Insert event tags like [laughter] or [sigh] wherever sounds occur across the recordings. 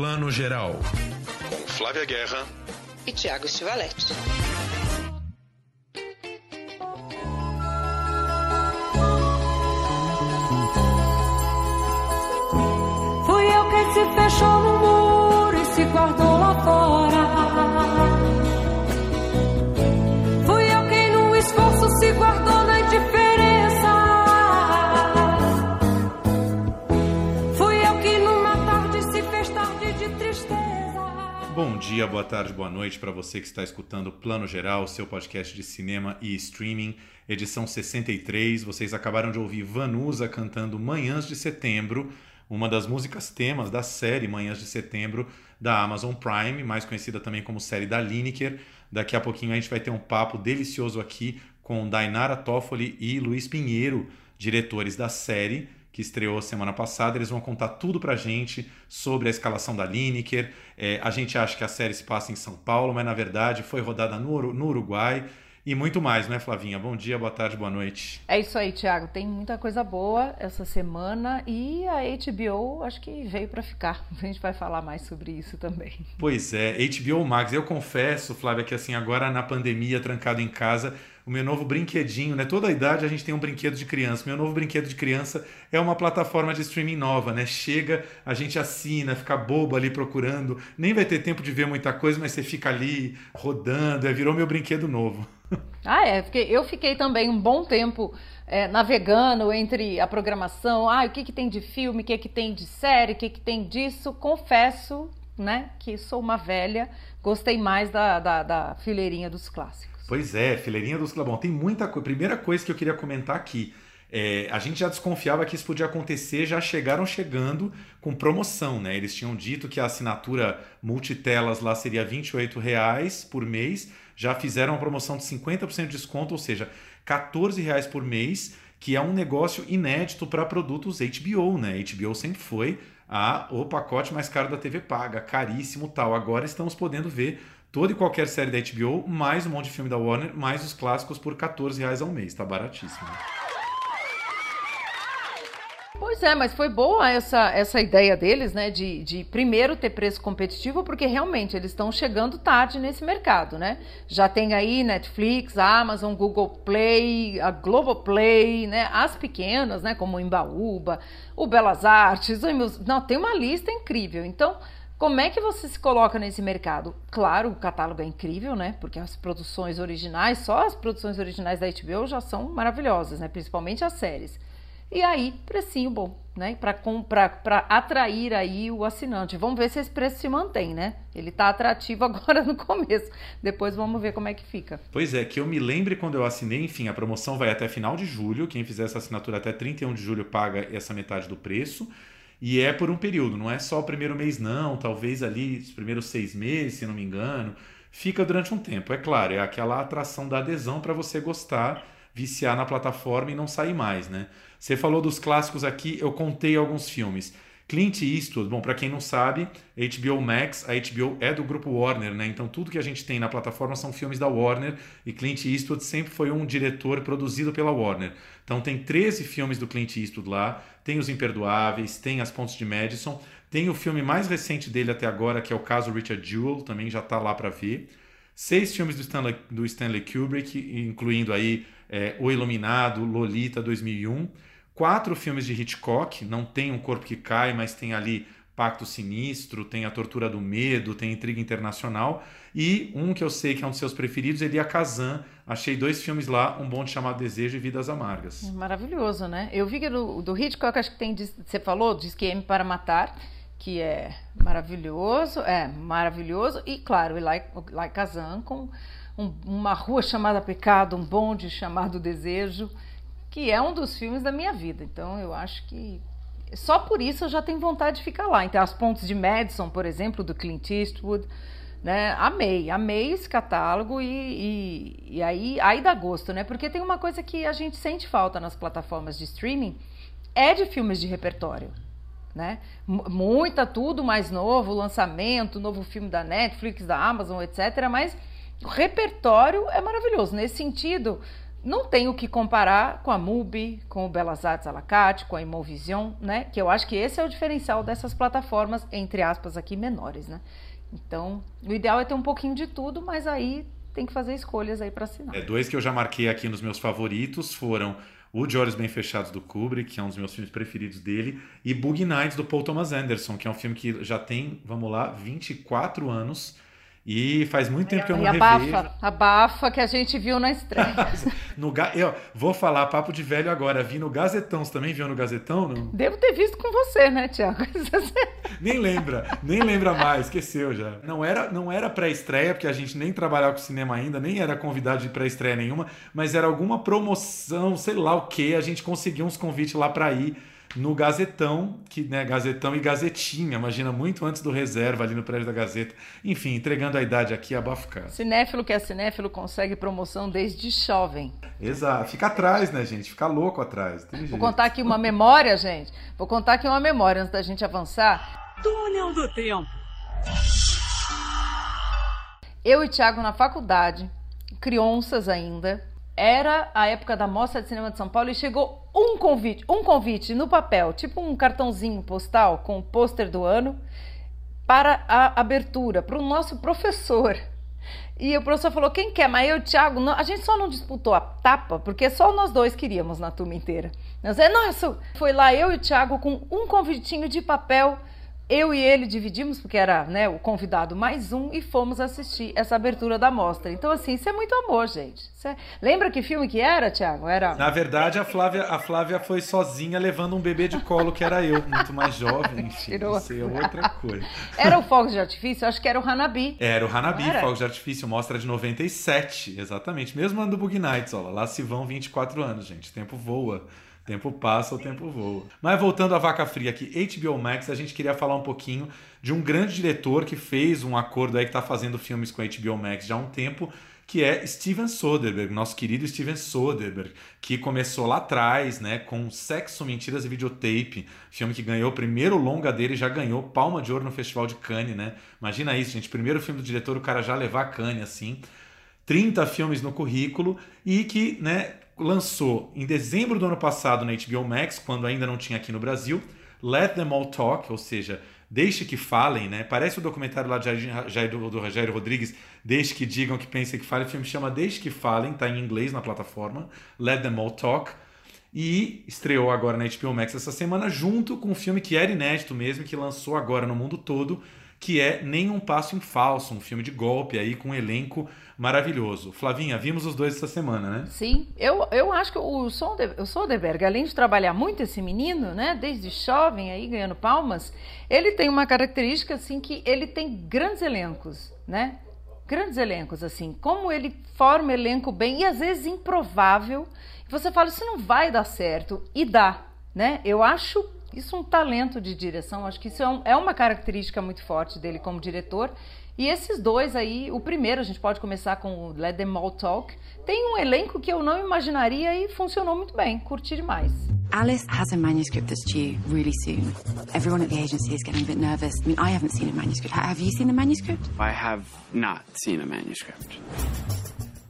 Plano Geral. Com Flávia Guerra e Tiago Stivaletti. Fui eu que se fechou no muro e se guardou lá fora. Bom dia, boa tarde, boa noite para você que está escutando Plano Geral, seu podcast de cinema e streaming, edição 63. Vocês acabaram de ouvir Vanusa cantando Manhãs de Setembro, uma das músicas temas da série Manhãs de Setembro da Amazon Prime, mais conhecida também como série da Lineker. Daqui a pouquinho a gente vai ter um papo delicioso aqui com Dainara Toffoli e Luiz Pinheiro, diretores da série que estreou semana passada. Eles vão contar tudo pra gente sobre a escalação da Lineker. É, a gente acha que a série se passa em São Paulo, mas na verdade foi rodada no, no Uruguai. E muito mais, né, Flavinha? Bom dia, boa tarde, boa noite. É isso aí, Thiago. Tem muita coisa boa essa semana e a HBO acho que veio para ficar. [laughs] A gente vai falar mais sobre isso também. Pois é, HBO Max. Eu confesso, Flávia, que assim, agora na pandemia, trancado em casa, o meu novo brinquedinho, né? Toda a idade a gente tem um brinquedo de criança. Meu novo brinquedo de criança é uma plataforma de streaming nova, né? Chega, a gente assina, fica bobo ali procurando. Nem vai ter tempo de ver muita coisa, mas você fica ali rodando. É, virou meu brinquedo novo. [laughs] Ah, é, porque eu fiquei também um bom tempo é, navegando entre a programação, ah, o que, que tem de filme, o que, que tem de série, o que, que tem disso. Confesso, né, que sou uma velha, gostei mais da, da, da fileirinha dos clássicos. Pois é, fileirinha dos Bom, tem muita coisa. Primeira coisa que eu queria comentar aqui. é, a gente já desconfiava que isso podia acontecer, já chegaram chegando com promoção, né? Eles tinham dito que a assinatura multitelas lá seria 28 reais por mês, já fizeram uma promoção de 50% de desconto, ou seja, 14 reais por mês, que é um negócio inédito para produtos HBO, né? HBO sempre foi a, o pacote mais caro da TV paga, caríssimo tal. Agora estamos podendo ver toda e qualquer série da HBO, mais um monte de filme da Warner, mais os clássicos por 14 reais ao mês. Tá baratíssimo. Pois é, mas foi boa essa, essa ideia deles, né, de, de primeiro ter preço competitivo, porque realmente eles estão chegando tarde nesse mercado, né? Já tem aí Netflix, Amazon, Google Play, a Globoplay, né, as pequenas, né, como o Embaúba, o Belas Artes, o não, tem uma lista incrível. Então, como é que você se coloca nesse mercado? Claro, o catálogo é incrível, né? Porque as produções originais, só as produções originais da HBO já são maravilhosas, né? Principalmente as séries. E aí, precinho bom, né? Para atrair aí o assinante. Vamos ver se esse preço se mantém, né? Ele tá atrativo [laughs] agora no começo. Depois vamos ver como é que fica. Pois é, que eu me lembre quando eu assinei, enfim, a promoção vai até final de julho. Quem fizer essa assinatura até 31 de julho paga essa metade do preço. E é por um período, não é só o primeiro mês, não. Talvez ali os primeiros seis meses, se não me engano. Fica durante um tempo. É claro, é aquela atração da adesão para você gostar, viciar na plataforma e não sair mais, né? Você falou dos clássicos aqui, eu contei alguns filmes. Clint Eastwood, bom, para quem não sabe, HBO Max, a HBO é do grupo Warner, né? Então tudo que a gente tem na plataforma são filmes da Warner e Clint Eastwood sempre foi um diretor produzido pela Warner. Então tem 13 filmes do Clint Eastwood lá, tem Os Imperdoáveis, tem As Pontes de Madison, tem o filme mais recente dele até agora, que é o caso Richard Jewell, também já tá lá para ver. Seis filmes do Stanley, do Stanley Kubrick, incluindo aí é, O Iluminado, Lolita 2001 quatro filmes de Hitchcock, não tem Um Corpo que Cai, mas tem ali Pacto Sinistro, tem A Tortura do Medo, tem Intriga Internacional, e um que eu sei que é um dos seus preferidos, Elia Kazan. Achei dois filmes lá, Um Bonde Chamado Desejo e Vidas Amargas. Maravilhoso, né? Eu vi que do, do Hitchcock, acho que tem, você falou, diz que M para Matar, que é maravilhoso, é maravilhoso, e claro, Eli Kazan com um, uma rua chamada Pecado, um bonde chamado Desejo, que é um dos filmes da minha vida. Então eu acho que só por isso eu já tenho vontade de ficar lá. Então, As Pontes de Madison, por exemplo, do Clint Eastwood, né? Amei, amei esse catálogo e, e, e, aí, aí dá gosto, né? Porque tem uma coisa que a gente sente falta nas plataformas de streaming, é de filmes de repertório. Né? Muita, tudo mais novo, lançamento, novo filme da Netflix, da Amazon, etc. Mas o repertório é maravilhoso. Nesse sentido, não tem o que comparar com a MUBI, com o Belas Artes Alacate, com a Imovision, né? Que eu acho que esse é o diferencial dessas plataformas, entre aspas, aqui menores, né? Então, o ideal é ter um pouquinho de tudo, mas aí tem que fazer escolhas aí para assinar. É, dois que eu já marquei aqui nos meus favoritos foram o De Olhos Bem Fechados do Kubrick, que é um dos meus filmes preferidos dele, e Boogie Nights do Paul Thomas Anderson, que é um filme que já tem, vamos lá, 24 anos e faz muito tempo que eu não e abafa, revejo. Abafa que a gente viu na estreia. [laughs] no ga... Eu vou falar papo de velho agora. Vi no Gazetão. Você também viu no Gazetão? Não? Devo ter visto com você, né, Tiago? [laughs] nem lembra. Nem lembra mais. Esqueceu já. Não era, não era pré-estreia, porque a gente nem trabalhava com cinema ainda, nem era convidado de pré-estreia nenhuma, mas era alguma promoção, sei lá o que. A gente conseguiu uns convites lá para ir no Gazetão, que né, Gazetão e Gazetinha, imagina muito antes do reserva ali no prédio da Gazeta. Enfim, entregando a idade aqui, abafo cara. Cinéfilo que é cinéfilo consegue promoção desde jovem. Exato, fica atrás, né, gente? Fica louco atrás. Vou jeito. contar aqui uma memória, gente. Vou contar aqui uma memória antes da gente avançar. Túnel do tempo. Eu e Thiago na faculdade, crianças ainda, era a época da Mostra de Cinema de São Paulo e chegou um convite, um convite no papel, tipo um cartãozinho postal com o pôster do ano para a abertura, para o nosso professor. E o professor falou: quem quer? Mas eu e o Thiago, não, a gente só não disputou a tapa, porque só nós dois queríamos na turma inteira. Nós, é, nossa, foi lá eu e o Thiago com um convitinho de papel eu e ele dividimos, porque era né, o convidado mais um, e fomos assistir essa abertura da mostra. Então, assim, isso é muito amor, gente. É... Lembra que filme que era, Thiago? Era... Na verdade, a Flávia, a Flávia foi sozinha levando um bebê de colo, que era eu, muito mais jovem, [laughs] enfim, Tirou. isso é outra coisa. Era o Fogos de Artifício? Acho que era o Hanabi. Era o Hanabi, era? Fogos de Artifício, mostra de 97, exatamente. Mesmo ano do Bug Nights, ó, lá se vão 24 anos, gente. O tempo voa tempo passa, o tempo voa. Mas voltando à vaca fria aqui, HBO Max, a gente queria falar um pouquinho de um grande diretor que fez um acordo aí que está fazendo filmes com a HBO Max já há um tempo, que é Steven Soderbergh, nosso querido Steven Soderbergh, que começou lá atrás, né, com Sexo, Mentiras e Videotape, filme que ganhou o primeiro longa dele, já ganhou Palma de Ouro no Festival de Cannes, né? Imagina isso, gente, primeiro filme do diretor, o cara já levar Cannes assim. 30 filmes no currículo e que, né, lançou em dezembro do ano passado na HBO Max, quando ainda não tinha aqui no Brasil, Let Them All Talk, ou seja, Deixe que falem, né? Parece o documentário lá de Jair, do, Rogério Rodrigues, Deixe que digam, que pensem, que falem. O filme chama Deixe que falem, tá em inglês na plataforma, Let Them All Talk. E estreou agora na HBO Max essa semana, junto com um filme que era inédito mesmo, que lançou agora no mundo todo, que é Nenhum Passo em Falso, um filme de golpe aí com um elenco maravilhoso. Flavinha, vimos os dois essa semana, né? Sim, eu, eu acho que o, Sonderberg, o Soderbergh, além de trabalhar muito esse menino, né, desde jovem aí ganhando palmas, ele tem uma característica assim que ele tem grandes elencos, né? Grandes elencos assim, como ele forma elenco bem e às vezes improvável. Você fala isso não vai dar certo e dá, né? Eu acho isso é um talento de direção, acho que isso é, um, é uma característica muito forte dele como diretor. E esses dois aí, o primeiro, a gente pode começar com o Let Them All Talk, tem um elenco que eu não imaginaria e funcionou muito bem, curti demais. Alice has a manuscript that's due really soon. Everyone at the agency is getting a bit nervous. I mean, I haven't seen a manuscript. Have you seen the manuscript? I have not seen a manuscript.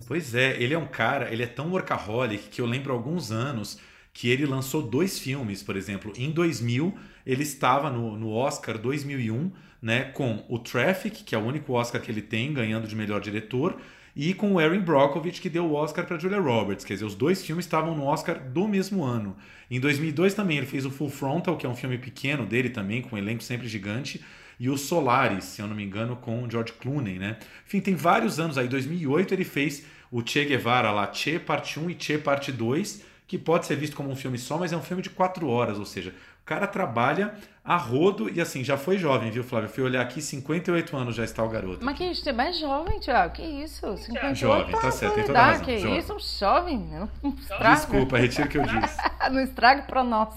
Pois é, ele é um cara, ele é tão workaholic que eu lembro alguns anos que ele lançou dois filmes, por exemplo. Em 2000, ele estava no, no Oscar 2001, né, com o Traffic, que é o único Oscar que ele tem, ganhando de melhor diretor, e com o Erin Brockovich, que deu o Oscar para Julia Roberts. Quer dizer, os dois filmes estavam no Oscar do mesmo ano. Em 2002 também ele fez o Full Frontal, que é um filme pequeno dele também, com um elenco sempre gigante, e o Solaris, se eu não me engano, com o George Clooney, né? Enfim, tem vários anos aí. Em 2008 ele fez o Che Guevara lá, Che Parte 1 e Che Parte 2, que pode ser visto como um filme só, mas é um filme de quatro horas, ou seja, o cara trabalha a rodo e assim, já foi jovem, viu, Flávio? Fui olhar aqui, 58 anos já está o garoto. Mas que isso, é mais jovem, Tiago, que isso? 58 jovem, tá certo, tem toda a razão. Que jovem. isso, jovem, não estraga. Desculpa, retiro o que eu disse. [laughs] não estrague para nós.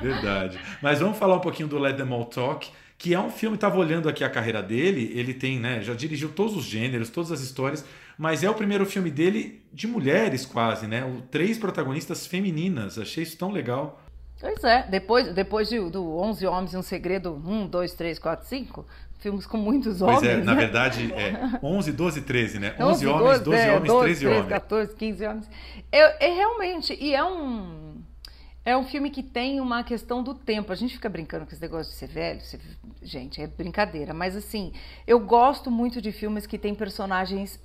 Verdade. Mas vamos falar um pouquinho do Let Them All Talk, que é um filme, estava olhando aqui a carreira dele, ele tem, né, já dirigiu todos os gêneros, todas as histórias, mas é o primeiro filme dele de mulheres quase, né? Três protagonistas femininas. Achei isso tão legal. Pois é, depois, depois de, do 11 Homens e um Segredo 1, 2, 3, 4, 5, filmes com muitos homens. Pois é, na né? verdade [laughs] é 11, 12, 13, né? 11, 11 homens, 12 é, homens, 12, 13 13, homens. 14, 15 homens. É, é realmente, e é um é um filme que tem uma questão do tempo. A gente fica brincando com esse negócio de ser velho, ser- gente, é brincadeira, mas assim, eu gosto muito de filmes que têm personagens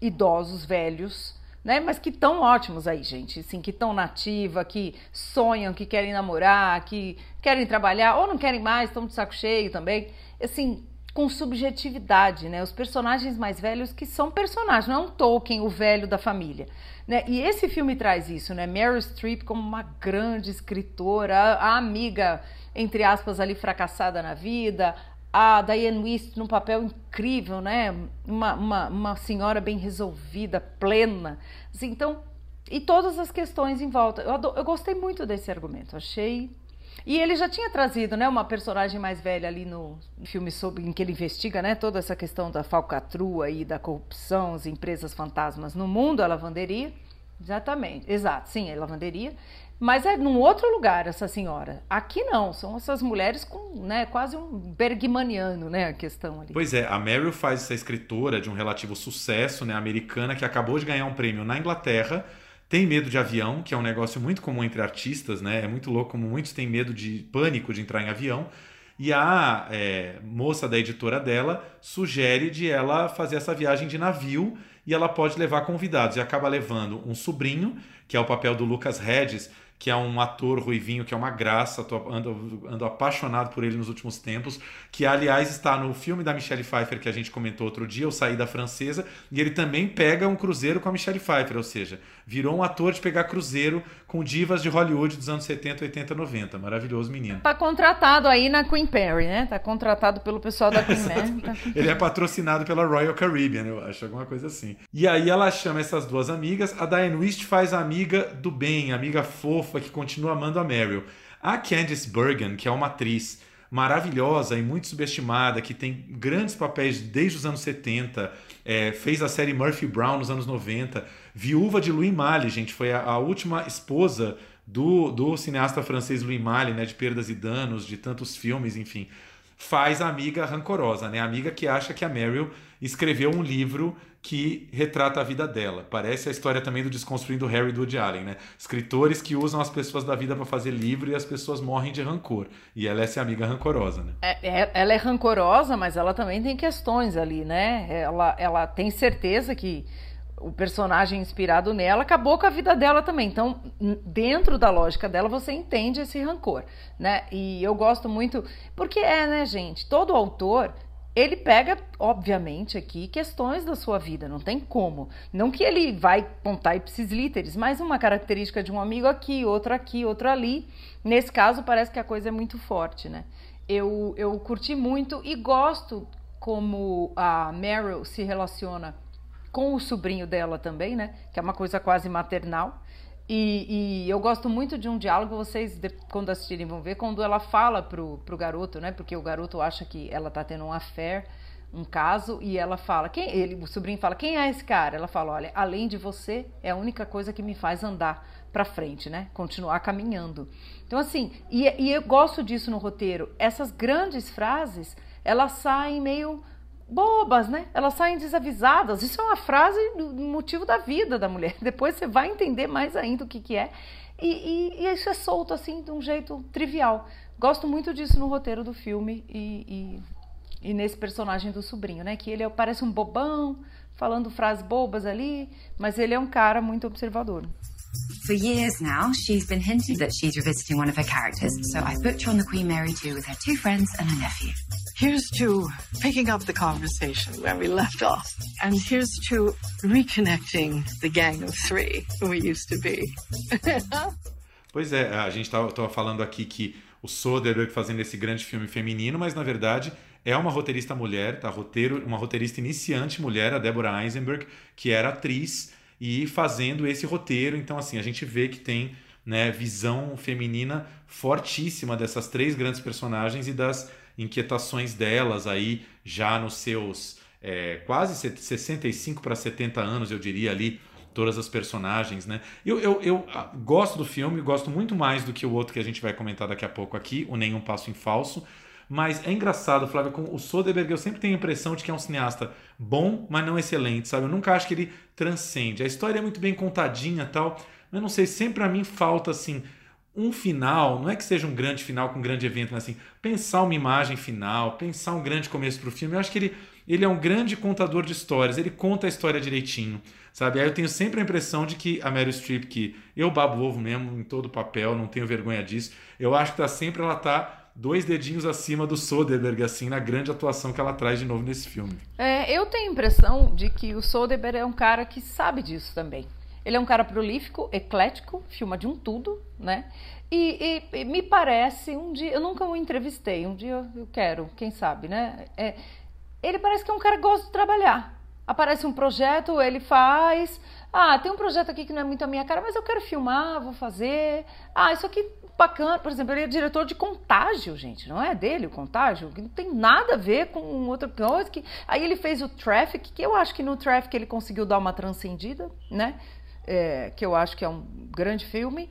idosos, velhos, né? Mas que estão ótimos aí, gente. Assim, que estão nativa, que sonham, que querem namorar, que querem trabalhar, ou não querem mais, estão de saco cheio também. Assim, com subjetividade, né? Os personagens mais velhos que são personagens, não é um Tolkien, o velho da família. Né? E esse filme traz isso, né? Meryl Streep como uma grande escritora, a, amiga, entre aspas, ali fracassada na vida, a Diane Wist num papel incrível, né? Uma, uma, uma senhora bem resolvida, plena. Assim, então, e todas as questões em volta. Eu, ado- eu gostei muito desse argumento, achei. E ele já tinha trazido, né, uma personagem mais velha ali no filme sobre em que ele investiga, né, toda essa questão da falcatrua e da corrupção, as empresas fantasmas no mundo, a lavanderia. Exatamente, exato, sim, é lavanderia. Mas é num outro lugar essa senhora. Aqui não, são essas mulheres com, né, quase um bergmaniano, né, a questão ali. Pois é, a Meryl faz essa escritora de um relativo sucesso, né, americana, que acabou de ganhar um prêmio na Inglaterra, tem medo de avião, que é um negócio muito comum entre artistas, né? É muito louco como muitos têm medo de pânico de entrar em avião. E a é, moça da editora dela sugere de ela fazer essa viagem de navio e ela pode levar convidados. E acaba levando um sobrinho, que é o papel do Lucas Hedges, que é um ator ruivinho, que é uma graça, tô, ando, ando apaixonado por ele nos últimos tempos, que aliás está no filme da Michelle Pfeiffer que a gente comentou outro dia, O Saída Francesa, e ele também pega um cruzeiro com a Michelle Pfeiffer, ou seja, virou um ator de pegar cruzeiro com divas de Hollywood dos anos 70, 80, 90. Maravilhoso menino. Tá contratado aí na Queen Perry, né? Tá contratado pelo pessoal da Queen Perry. Tá- [laughs] Ele é patrocinado pela Royal Caribbean, eu acho, alguma coisa assim. E aí ela chama essas duas amigas. A Diane Wist faz a amiga do bem, a amiga fofa que continua amando a Meryl. A Candice Bergen, que é uma atriz maravilhosa e muito subestimada, que tem grandes papéis desde os anos 70, é, fez a série Murphy Brown nos anos 90, viúva de Louis Malle, gente, foi a, a última esposa do, do cineasta francês Louis Malle, né, de Perdas e Danos, de tantos filmes, enfim faz a amiga rancorosa, né? A amiga que acha que a Meryl escreveu um livro que retrata a vida dela. Parece a história também do Desconstruindo Harry do Woody Allen, né? Escritores que usam as pessoas da vida para fazer livro e as pessoas morrem de rancor. E ela é essa amiga rancorosa, né? É, é- ela é rancorosa, mas ela também tem questões ali, né? Ela, ela tem certeza que o personagem inspirado nela acabou com a vida dela também. Então, dentro da lógica dela, você entende esse rancor, né? E eu gosto muito, porque é, né, gente? Todo autor ele pega, obviamente, aqui questões da sua vida, não tem como. Não que ele vai contar ipsis literis, mas uma característica de um amigo aqui, outra aqui, outra ali. Nesse caso, parece que a coisa é muito forte, né? Eu, eu curti muito e gosto como a Meryl se relaciona com o sobrinho dela também, né? Que é uma coisa quase maternal. E, e eu gosto muito de um diálogo, vocês, quando assistirem, vão ver, quando ela fala pro, pro garoto, né? Porque o garoto acha que ela tá tendo um affair, um caso, e ela fala, quem ele, o sobrinho fala, quem é esse cara? Ela fala, olha, além de você, é a única coisa que me faz andar para frente, né? Continuar caminhando. Então, assim, e, e eu gosto disso no roteiro. Essas grandes frases, elas saem meio bobas, né? Elas saem desavisadas. Isso é uma frase do motivo da vida da mulher. [laughs] Depois você vai entender mais ainda o que, que é. E, e- e isso é solto, assim, de um jeito trivial. Gosto muito disso no roteiro do filme e, e, e nesse personagem do sobrinho, né? Que ele é- parece um bobão, falando frases bobas ali, mas ele é um cara muito observador. For years now, she's been hinting that she's revisiting one of her characters, so I booked her on the Queen Mary 2 with her two friends and her nephew. Here's to picking up the conversation where we left off. And here's to reconnecting the gang of three we used to be. [laughs] Pois é, a gente estava falando aqui que o Soderbergh fazendo esse grande filme feminino, mas na verdade é uma roteirista mulher, tá? Roteiro, uma roteirista iniciante mulher, a Deborah Eisenberg, que era atriz e fazendo esse roteiro. Então, assim, a gente vê que tem né, visão feminina fortíssima dessas três grandes personagens e das inquietações delas aí já nos seus é, quase 65 para 70 anos, eu diria ali, todas as personagens, né? Eu, eu, eu ah, gosto do filme, gosto muito mais do que o outro que a gente vai comentar daqui a pouco aqui, o Nenhum Passo em Falso. Mas é engraçado, Flávio, com o Soderbergh eu sempre tenho a impressão de que é um cineasta bom, mas não excelente, sabe? Eu nunca acho que ele transcende. A história é muito bem contadinha tal, mas não sei, sempre pra mim falta assim um final, não é que seja um grande final com um grande evento, mas assim, pensar uma imagem final, pensar um grande começo para o filme. Eu acho que ele, ele é um grande contador de histórias, ele conta a história direitinho, sabe? Aí eu tenho sempre a impressão de que a Meryl Streep, que eu babo ovo mesmo em todo papel, não tenho vergonha disso, eu acho que tá sempre ela tá dois dedinhos acima do Soderbergh, assim, na grande atuação que ela traz de novo nesse filme. É, eu tenho a impressão de que o Soderbergh é um cara que sabe disso também. Ele é um cara prolífico, eclético, filma de um tudo, né? E, e, e, me parece, um dia, eu nunca o entrevistei, um dia eu quero, quem sabe, né? É, ele parece que é um cara que gosta de trabalhar. Aparece um projeto, ele faz. Ah, tem um projeto aqui que não é muito a minha cara, mas eu quero filmar, vou fazer. Ah, isso aqui bacana. Por exemplo, ele é diretor de contágio, gente. Não é dele o contágio? Que não tem nada a ver com outra coisa. Que... Aí ele fez o Traffic, que eu acho que no Traffic ele conseguiu dar uma transcendida, né? É, que eu acho que é um grande filme.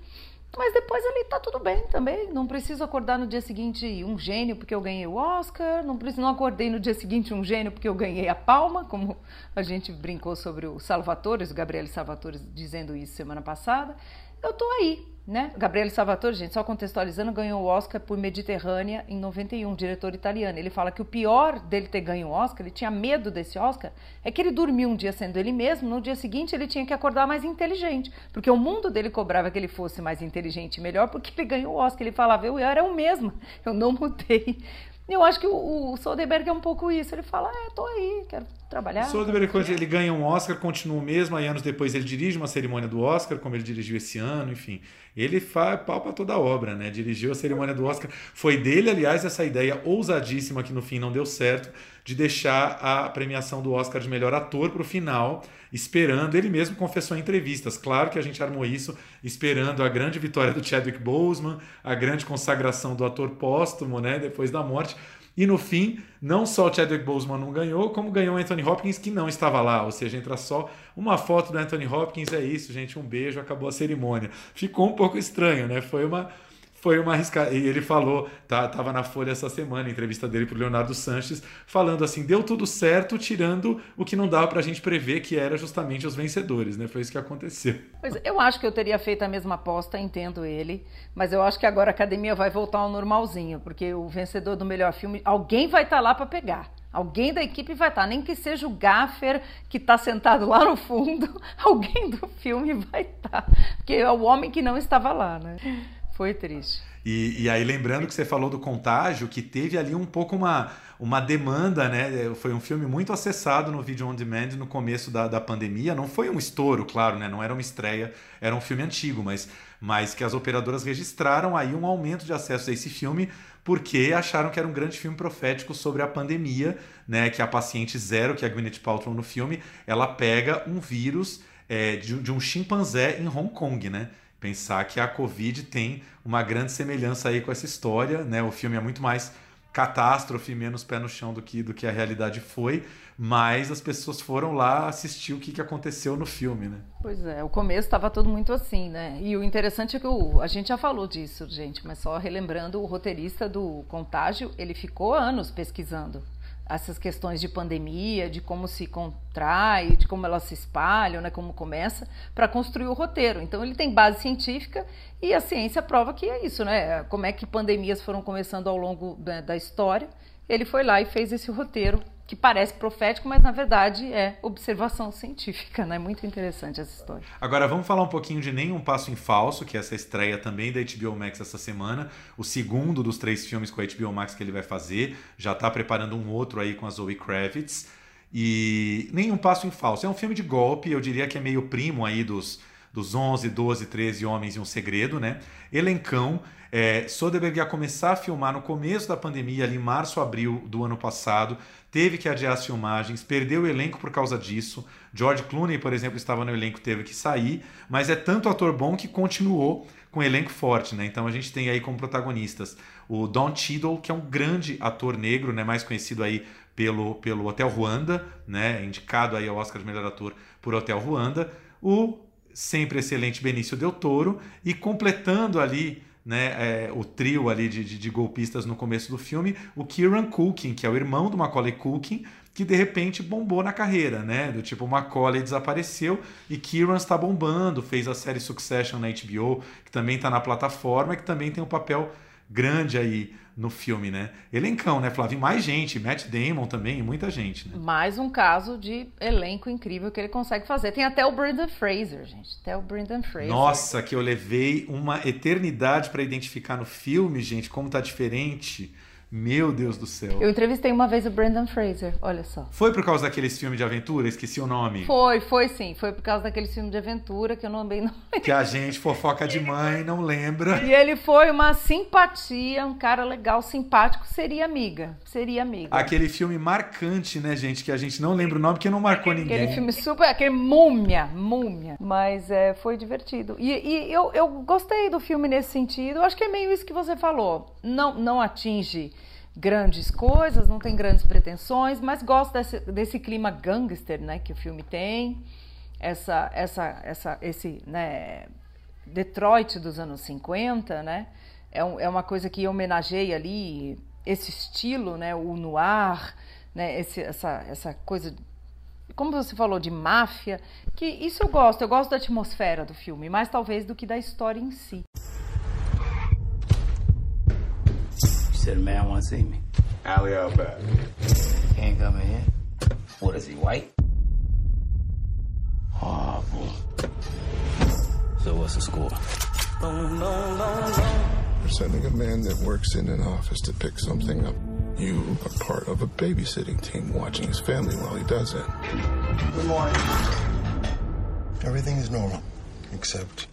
Mas depois ali tá tudo bem também. Não preciso acordar no dia seguinte um gênio porque eu ganhei o Oscar. Não preciso, não acordei no dia seguinte um gênio porque eu ganhei a palma, como a gente brincou sobre o Salvatore, o Gabriele Salvatore dizendo isso semana passada. Eu tô aí, né? Gabriele Salvatore, gente, só contextualizando, ganhou o Oscar por Mediterrânea em 91, diretor italiano. Ele fala que o pior dele ter ganho o Oscar, ele tinha medo desse Oscar, é que ele dormiu um dia sendo ele mesmo, no dia seguinte ele tinha que acordar mais inteligente, porque o mundo dele cobrava que ele fosse mais inteligente e melhor, porque ele ganhou o Oscar. Ele falava, eu era o mesmo, eu não mudei. Eu acho que o, o Soderbergh é um pouco isso. Ele fala, é, tô aí, quero trabalhar. Soderbergh, quando ele ganha um Oscar, continua o mesmo, aí anos depois ele dirige uma cerimônia do Oscar, como ele dirigiu esse ano, enfim. Ele faz pau pra toda a obra, né? Dirigiu a cerimônia do Oscar. Foi dele, aliás, essa ideia ousadíssima que no fim não deu certo, de deixar a premiação do Oscar de melhor ator pro final, esperando, ele mesmo confessou em entrevistas, claro que a gente armou isso, esperando a grande vitória do Chadwick Boseman, a grande consagração do ator póstumo, né, depois da morte, e no fim, não só o Chadwick Boseman não ganhou, como ganhou o Anthony Hopkins, que não estava lá. Ou seja, entra só uma foto do Anthony Hopkins, é isso, gente, um beijo, acabou a cerimônia. Ficou um pouco estranho, né? Foi uma foi uma arriscada. E ele falou, tá, tava na Folha essa semana, entrevista dele pro Leonardo Sanches, falando assim: deu tudo certo, tirando o que não dava pra gente prever, que era justamente os vencedores, né? Foi isso que aconteceu. Pois eu acho que eu teria feito a mesma aposta, entendo ele, mas eu acho que agora a academia vai voltar ao normalzinho, porque o vencedor do melhor filme, alguém vai estar tá lá para pegar. Alguém da equipe vai estar, tá, nem que seja o gaffer que está sentado lá no fundo, [laughs] alguém do filme vai estar, tá, porque é o homem que não estava lá, né? Foi triste. E, e, aí, lembrando que você falou do contágio, que teve ali um pouco uma, uma demanda, né? Foi um filme muito acessado no Video On Demand no começo da, da pandemia. Não foi um estouro, claro, né? Não era uma estreia, era um filme antigo, mas, mas que as operadoras registraram aí um aumento de acesso a esse filme porque acharam que era um grande filme profético sobre a pandemia, né? Que a paciente zero, que é a Gwyneth Paltrow no filme, ela pega um vírus é, de, de um chimpanzé em Hong Kong, né? Pensar que a Covid tem uma grande semelhança aí com essa história, né? O filme é muito mais catástrofe, menos pé no chão do que, do que a realidade foi, mas as pessoas foram lá assistir o que, que aconteceu no filme, né? Pois é, o começo estava tudo muito assim, né? E o interessante é que o, a gente já falou disso, gente, mas só relembrando, o roteirista do Contágio, ele ficou anos pesquisando essas questões de pandemia, de como se contrai, de como elas se espalham, né, como começa, para construir o roteiro. Então ele tem base científica e a ciência prova que é isso, né? Como é que pandemias foram começando ao longo da, da história. Ele foi lá e fez esse roteiro que parece profético, mas na verdade é observação científica, né? Muito interessante essa história. Agora vamos falar um pouquinho de Nenhum Passo em Falso, que é essa estreia também da HBO Max essa semana, o segundo dos três filmes com a HBO Max que ele vai fazer, já está preparando um outro aí com a Zoe Kravitz. E Nenhum Passo em Falso é um filme de golpe, eu diria que é meio primo aí dos dos 11, 12, 13 Homens e um Segredo, né? Elencão. É, Soderbergh ia começar a filmar no começo da pandemia, ali em março, abril do ano passado teve que adiar as filmagens, perdeu o elenco por causa disso. George Clooney, por exemplo, estava no elenco, teve que sair, mas é tanto ator bom que continuou com um elenco forte, né? Então a gente tem aí como protagonistas o Don Cheadle, que é um grande ator negro, né, mais conhecido aí pelo, pelo Hotel Ruanda, né, indicado aí ao Oscar de melhor ator por Hotel Ruanda. O sempre excelente Benício Del Toro e completando ali né, é, o trio ali de, de, de, golpistas no começo do filme, o Kieran Culkin, que é o irmão do Macaulay Culkin, que de repente bombou na carreira, né? Do tipo, Macaulay desapareceu e Kieran está bombando, fez a série Succession na HBO, que também está na plataforma, que também tem um papel grande aí no filme, né? Elencão, né, Flávio? Mais gente, Matt Damon também, muita gente, né? Mais um caso de elenco incrível que ele consegue fazer. Tem até o Brendan Fraser, gente. Até o Brendan Fraser. Nossa, que eu levei uma eternidade para identificar no filme, gente, como tá diferente. Meu Deus do céu. Eu entrevistei uma vez o Brandon Fraser, olha só. Foi por causa daqueles filmes de aventura? Esqueci o nome. Foi, foi sim. Foi por causa daqueles filmes de aventura que eu não bem não. [laughs] Que a gente, fofoca de mãe, não lembra. E ele foi uma simpatia, um cara legal, simpático, seria amiga. Seria amiga. Aquele filme marcante, né, gente? Que a gente não lembra o nome porque não marcou ninguém. Aquele filme super. Aquele múmia, múmia. Mas é, foi divertido. E, e eu, eu gostei do filme nesse sentido. Eu acho que é meio isso que você falou. Não, não atinge grandes coisas, não tem grandes pretensões, mas gosto desse, desse clima gangster, né, que o filme tem, essa, essa, essa, esse, né, Detroit dos anos 50, né, é, um, é uma coisa que homenageia ali esse estilo, né, o noir, né, esse, essa, essa coisa, como você falou, de máfia, que isso eu gosto, eu gosto da atmosfera do filme, mais talvez do que da história em si. Said a man want to see me. Alley out back. Can't come in here. What is he, white? Oh, boy. So what's the score? We're sending a man that works in an office to pick something up. You are part of a babysitting team watching his family while he does it. Good morning. Everything is normal, except.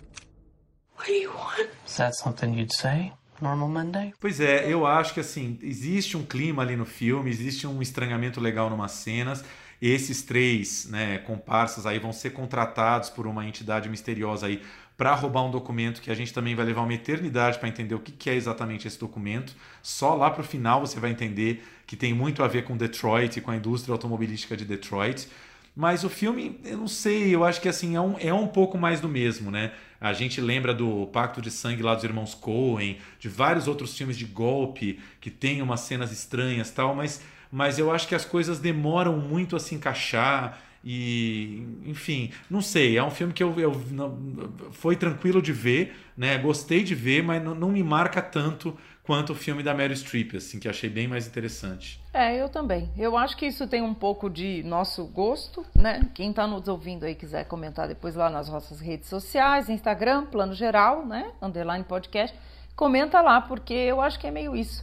What do you want? Is that something you'd say? Normal Monday? Pois é, eu acho que assim, existe um clima ali no filme, existe um estranhamento legal numas cenas. Esses três, né, comparsas aí vão ser contratados por uma entidade misteriosa aí para roubar um documento que a gente também vai levar uma eternidade para entender o que é exatamente esse documento. Só lá para o final você vai entender que tem muito a ver com Detroit e com a indústria automobilística de Detroit. Mas o filme, eu não sei, eu acho que assim é um, é um pouco mais do mesmo, né? A gente lembra do Pacto de Sangue lá dos irmãos Coen, de vários outros filmes de golpe que tem umas cenas estranhas tal, mas, mas eu acho que as coisas demoram muito a se encaixar. E, enfim, não sei, é um filme que eu, eu não, foi tranquilo de ver, né? Gostei de ver, mas não, não me marca tanto quanto o filme da Mary Streep, assim, que achei bem mais interessante. É, eu também. Eu acho que isso tem um pouco de nosso gosto, né? Quem está nos ouvindo aí quiser comentar depois lá nas nossas redes sociais, Instagram, Plano Geral, né? Underline Podcast, comenta lá, porque eu acho que é meio isso.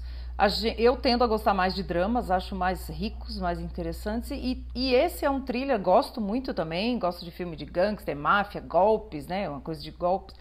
Eu tendo a gostar mais de dramas, acho mais ricos, mais interessantes. E, e esse é um thriller, gosto muito também. Gosto de filme de gangster, máfia, golpes, né? Uma coisa de golpes.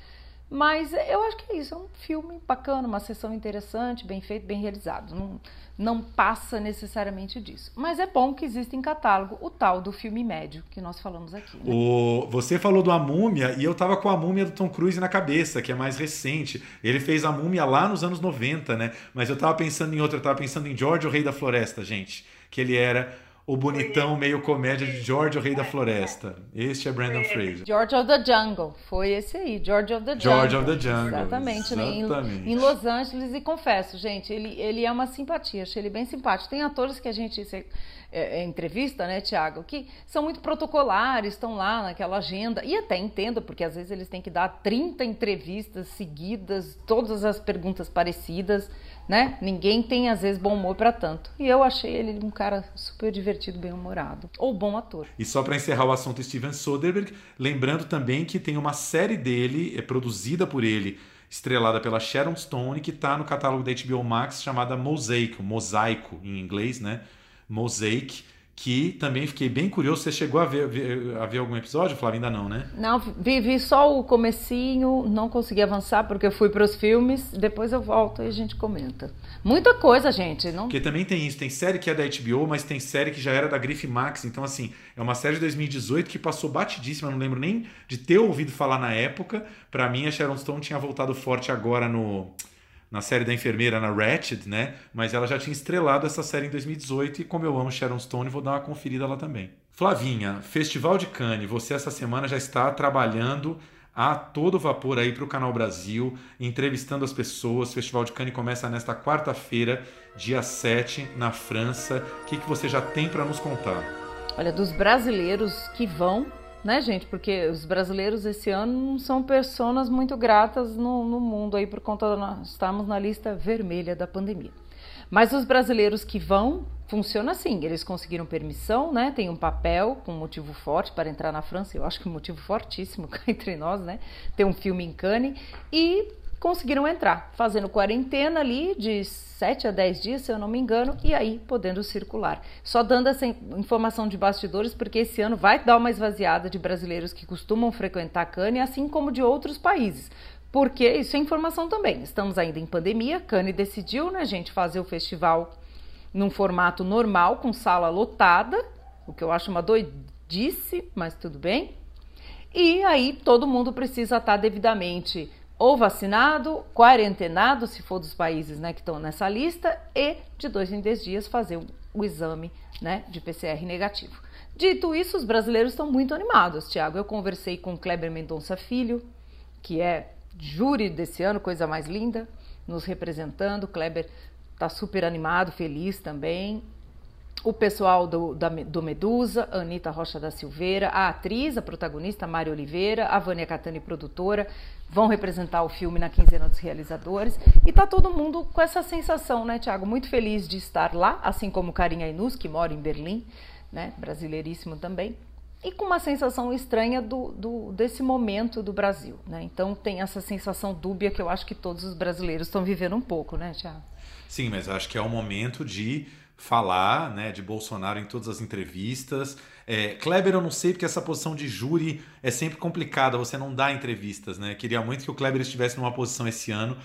Mas eu acho que é isso, é um filme bacana, uma sessão interessante, bem feito, bem realizado. Não, não passa necessariamente disso. Mas é bom que exista em catálogo o tal do filme médio que nós falamos aqui. Né? O, você falou do A Múmia e eu tava com a Múmia do Tom Cruise na cabeça, que é mais recente. Ele fez a Múmia lá nos anos 90, né? Mas eu tava pensando em outro, eu tava pensando em George, o Rei da Floresta, gente. Que ele era o bonitão meio comédia de George, o Rei da Floresta. Este é Brandon Fraser. George of the Jungle. Foi esse aí, George of the Jungle. George of the Jungle. Exatamente. Exatamente. Em, em, Los Angeles. E confesso, gente, ele, ele é uma simpatia. Achei ele bem simpático. Tem atores que a gente é, é, entrevista, né, Tiago, que são muito protocolares, estão lá naquela agenda. E até entendo, porque às vezes eles têm que dar 30 entrevistas seguidas, todas as perguntas parecidas né? Ninguém tem às vezes bom humor para tanto. E eu achei ele um cara super divertido, bem humorado, ou bom ator. E só para encerrar o assunto Steven Soderbergh, lembrando também que tem uma série dele, é produzida por ele, estrelada pela Sharon Stone, que está no catálogo da HBO Max, chamada Mosaic, Mosaico em inglês, né? Mosaic que também fiquei bem curioso. Você chegou a ver, a ver algum episódio, Flávio? Ainda não, né? Não, vi, vi só o comecinho, não consegui avançar porque eu fui para os filmes, depois eu volto e a gente comenta. Muita coisa, gente. Não... Porque também tem isso, tem série que é da HBO, mas tem série que já era da Grife Max, então assim, é uma série de 2018 que passou batidíssima, não lembro nem de ter ouvido falar na época. Para mim, a Sharon Stone tinha voltado forte agora no na série da enfermeira, na Ratched, né? Mas ela já tinha estrelado essa série em 2018 e como eu amo Sharon Stone, vou dar uma conferida lá também. Flavinha, Festival de Cannes, você essa semana já está trabalhando a todo vapor aí para o Canal Brasil, entrevistando as pessoas. O Festival de Cannes começa nesta quarta-feira, dia 7, na França. O que, que você já tem para nos contar? Olha, dos brasileiros que vão, né, gente? Porque os brasileiros esse ano não são pessoas muito gratas no, no mundo aí por conta de nós estarmos na lista vermelha da pandemia. Mas os brasileiros que vão, funciona assim. Eles conseguiram permissão, né? Tem um papel com motivo forte para entrar na França. Eu acho que um motivo fortíssimo [laughs] entre nós, né? Tem um filme em Cannes e conseguiram entrar, fazendo quarentena ali de 7 a 10 dias, se eu não me engano, e aí podendo circular. Só dando essa informação de bastidores, porque esse ano vai dar uma esvaziada de brasileiros que costumam frequentar Cannes, assim como de outros países. Porque isso é informação também. Estamos ainda em pandemia, Cannes decidiu, né, gente, fazer o festival num formato normal, com sala lotada, o que eu acho uma doidice, mas tudo bem. E aí todo mundo precisa estar devidamente ou vacinado, quarentenado, se for dos países né, que estão nessa lista, e de dois em dez dias fazer o, exame né, de PCR negativo. Dito isso, os brasileiros estão muito animados, Tiago. Eu conversei com Kleber Mendonça Filho, que é júri desse ano, coisa mais linda, nos representando. Kleber está super animado, feliz também o pessoal do, da, do Medusa, Anitta Rocha da Silveira, a atriz, a protagonista, Mária Oliveira, a Vânia Catani, produtora, vão representar o filme na quinzena dos realizadores. E tá todo mundo com essa sensação, né, Tiago? Muito feliz de estar lá, assim como Carinha Inus, que mora em Berlim, né, brasileiríssimo também. E com uma sensação estranha do, do, desse momento do Brasil, né? Então tem essa sensação dúbia que eu acho que todos os brasileiros estão vivendo um pouco, né, Tiago? Sim, mas acho que é o momento de falar né, de Bolsonaro em todas as entrevistas. É, Kleber, eu não sei porque essa posição de júri é sempre complicada, você não dá entrevistas, né? Queria muito que o Kleber estivesse numa posição esse ano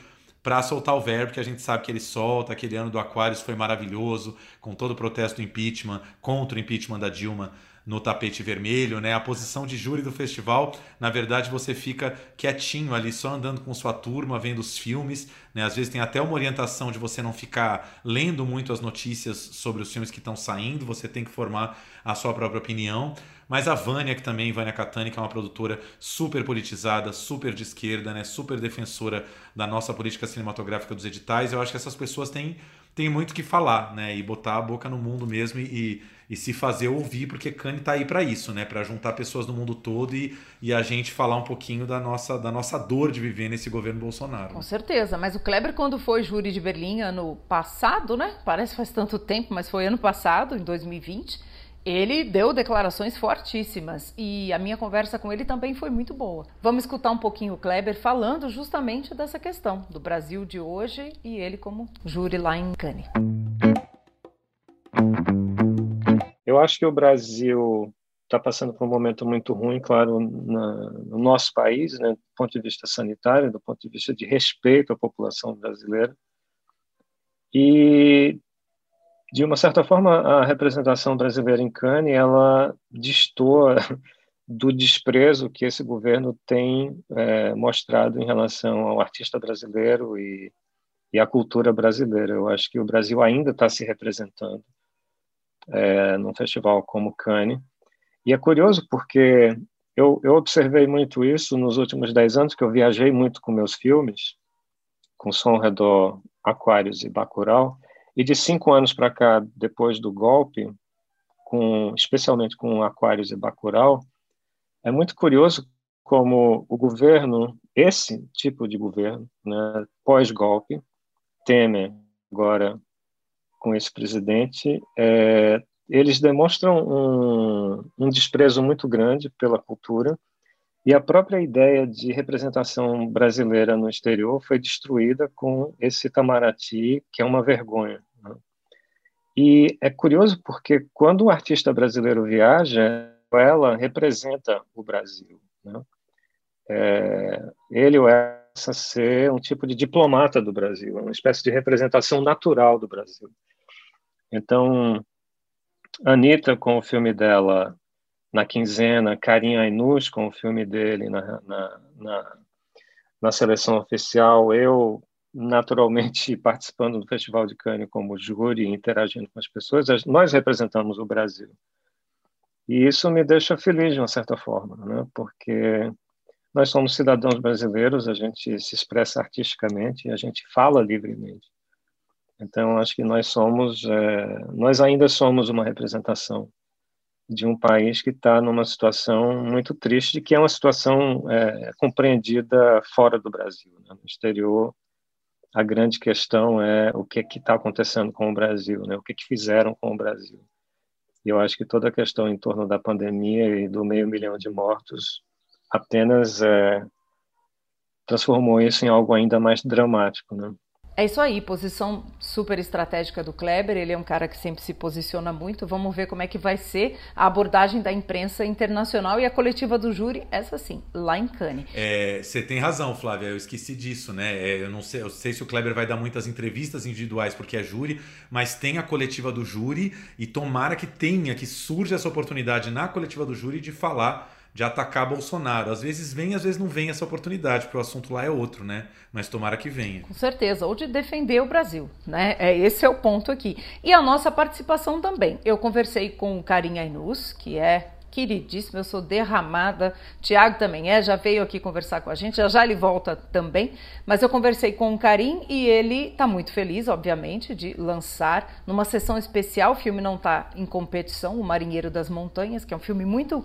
para soltar o verbo que a gente sabe que ele solta. Aquele ano do Aquarius foi maravilhoso, com todo o protesto do impeachment, contra o impeachment da Dilma no tapete vermelho, né? A posição de júri do festival, na verdade, você fica quietinho ali, só andando com sua turma, vendo os filmes, né? Às vezes tem até uma orientação de você não ficar lendo muito as notícias sobre os filmes que estão saindo, você tem que formar a sua própria opinião. Mas a Vânia, que também, Vânia Catani, que é uma produtora super politizada, super de esquerda, né? Super defensora da nossa política cinematográfica dos editais, eu acho que essas pessoas têm, têm muito que falar, né? E botar a boca no mundo mesmo e, e se fazer ouvir, porque Cannes está aí para isso, né? Para juntar pessoas do mundo todo e, e a gente falar um pouquinho da nossa, da nossa dor de viver nesse governo Bolsonaro. Com certeza, mas o Kleber, quando foi júri de Berlim ano passado, né? Parece faz tanto tempo, mas foi ano passado, em 2020. Ele deu declarações fortíssimas e a minha conversa com ele também foi muito boa. Vamos escutar um pouquinho o Kleber falando justamente dessa questão do Brasil de hoje e ele como júri lá em Cannes. Eu acho que o Brasil está passando por um momento muito ruim, claro, na, no nosso país, né, do ponto de vista sanitário, do ponto de vista de respeito à população brasileira. E, de uma certa forma, a representação brasileira em Cannes, ela destoa [laughs] do desprezo que esse governo tem é, mostrado em relação ao artista brasileiro e, e à cultura brasileira. Eu acho que o Brasil ainda está se representando é, num festival como Cannes. E é curioso porque eu, eu observei muito isso nos últimos dez anos, que eu viajei muito com meus filmes, com Som Redor, Aquários e Bacurau, e de cinco anos para cá, depois do golpe, com, especialmente com Aquários e Bacurau, é muito curioso como o governo, esse tipo de governo, né, pós-golpe, Temer, agora com esse presidente, é, eles demonstram um, um, desprezo muito grande pela cultura e a própria ideia de representação brasileira no exterior foi destruída com esse Itamaraty, que é uma vergonha. Né? E é curioso porque quando o artista brasileiro viaja, ela representa o Brasil. Né? É, ele ou ela ser um tipo de diplomata do Brasil, uma espécie de representação natural do Brasil. Então, Anitta com o filme dela na quinzena, Karim Ainus com o filme dele na, na, na, na seleção oficial, eu naturalmente [laughs] participando do Festival de Cannes como júri, interagindo com as pessoas, nós representamos o Brasil. E isso me deixa feliz de uma certa forma, né? Porque nós somos cidadãos brasileiros, a gente se expressa artisticamente, a gente fala livremente. Então, acho que nós somos, é, nós ainda somos uma representação de um país que está numa situação muito triste, que é uma situação é, compreendida fora do Brasil. Né? No exterior, a grande questão é o que está acontecendo com o Brasil, né? o que, que fizeram com o Brasil. E eu acho que toda a questão em torno da pandemia e do meio milhão de mortos apenas é, transformou isso em algo ainda mais dramático, né? É isso aí, posição super estratégica do Kleber. Ele é um cara que sempre se posiciona muito. Vamos ver como é que vai ser a abordagem da imprensa internacional e a coletiva do júri, essa sim, lá em Cannes. É, você tem razão, Flávia. Eu esqueci disso, né? É, eu não sei, eu sei se o Kleber vai dar muitas entrevistas individuais porque é júri, mas tem a coletiva do júri e tomara que tenha, que surja essa oportunidade na coletiva do júri de falar de atacar Bolsonaro. Às vezes vem, às vezes não vem essa oportunidade, porque o assunto lá é outro, né? Mas tomara que venha. Com certeza, ou de defender o Brasil, né? É, esse é o ponto aqui. E a nossa participação também. Eu conversei com o Karim Ainus, que é queridíssimo, eu sou derramada. Tiago também é, já veio aqui conversar com a gente, já já ele volta também. Mas eu conversei com o Karim e ele está muito feliz, obviamente, de lançar numa sessão especial. O filme não está em competição, O Marinheiro das Montanhas, que é um filme muito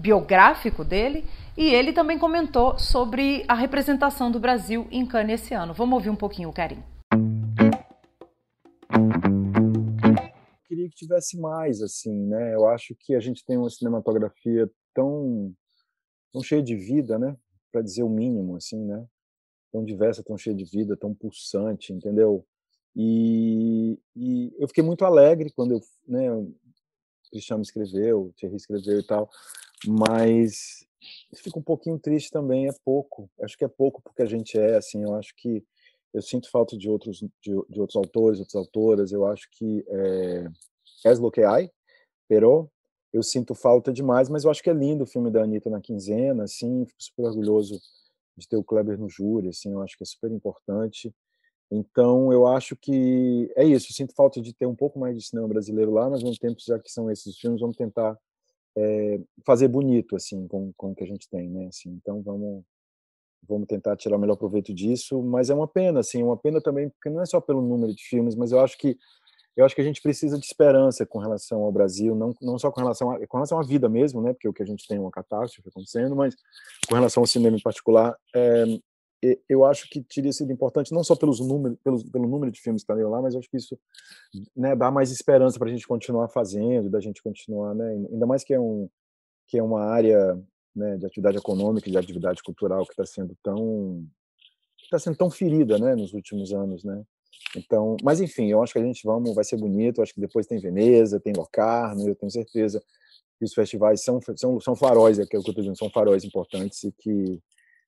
biográfico dele. E ele também comentou sobre a representação do Brasil em Cannes esse ano. Vamos ouvir um pouquinho o Karim. queria que tivesse mais, assim, né? Eu acho que a gente tem uma cinematografia tão, tão cheia de vida, né? Para dizer o mínimo, assim, né? Tão diversa, tão cheia de vida, tão pulsante, entendeu? E, e eu fiquei muito alegre quando eu, né? O Cristiano escreveu, o Thierry escreveu e tal, mas fico um pouquinho triste também, é pouco. Acho que é pouco porque a gente é, assim, eu acho que eu sinto falta de outros de, de outros autores, outras autoras. Eu acho que é, es lo que hay, pero eu sinto falta demais, mas eu acho que é lindo o filme da Anitta na quinzena, assim, fico super orgulhoso de ter o Kleber no júri, assim, eu acho que é super importante. Então, eu acho que é isso, eu sinto falta de ter um pouco mais de cinema brasileiro lá, mas ao tempo, já que são esses filmes, vamos tentar é, fazer bonito, assim, com, com o que a gente tem, né, assim, então vamos vamos tentar tirar o melhor proveito disso, mas é uma pena, assim, uma pena também, porque não é só pelo número de filmes, mas eu acho que eu acho que a gente precisa de esperança com relação ao Brasil, não, não só com relação, a, com relação à vida mesmo, né, porque o que a gente tem é uma catástrofe acontecendo, mas com relação ao cinema em particular, é, eu acho que teria sido importante não só pelos números, pelo número de filmes que estão lá, mas acho que isso né, dá mais esperança para a gente continuar fazendo, da gente continuar, né, ainda mais que é um que é uma área né, de atividade econômica de atividade cultural que está sendo tão está sendo tão ferida, né, nos últimos anos, né? Então, mas enfim, eu acho que a gente vamos, vai ser bonito. Acho que depois tem Veneza, tem Locarno. Eu tenho certeza que os festivais são são, são faróis, é, é o que eu estou dizendo, são faróis importantes e que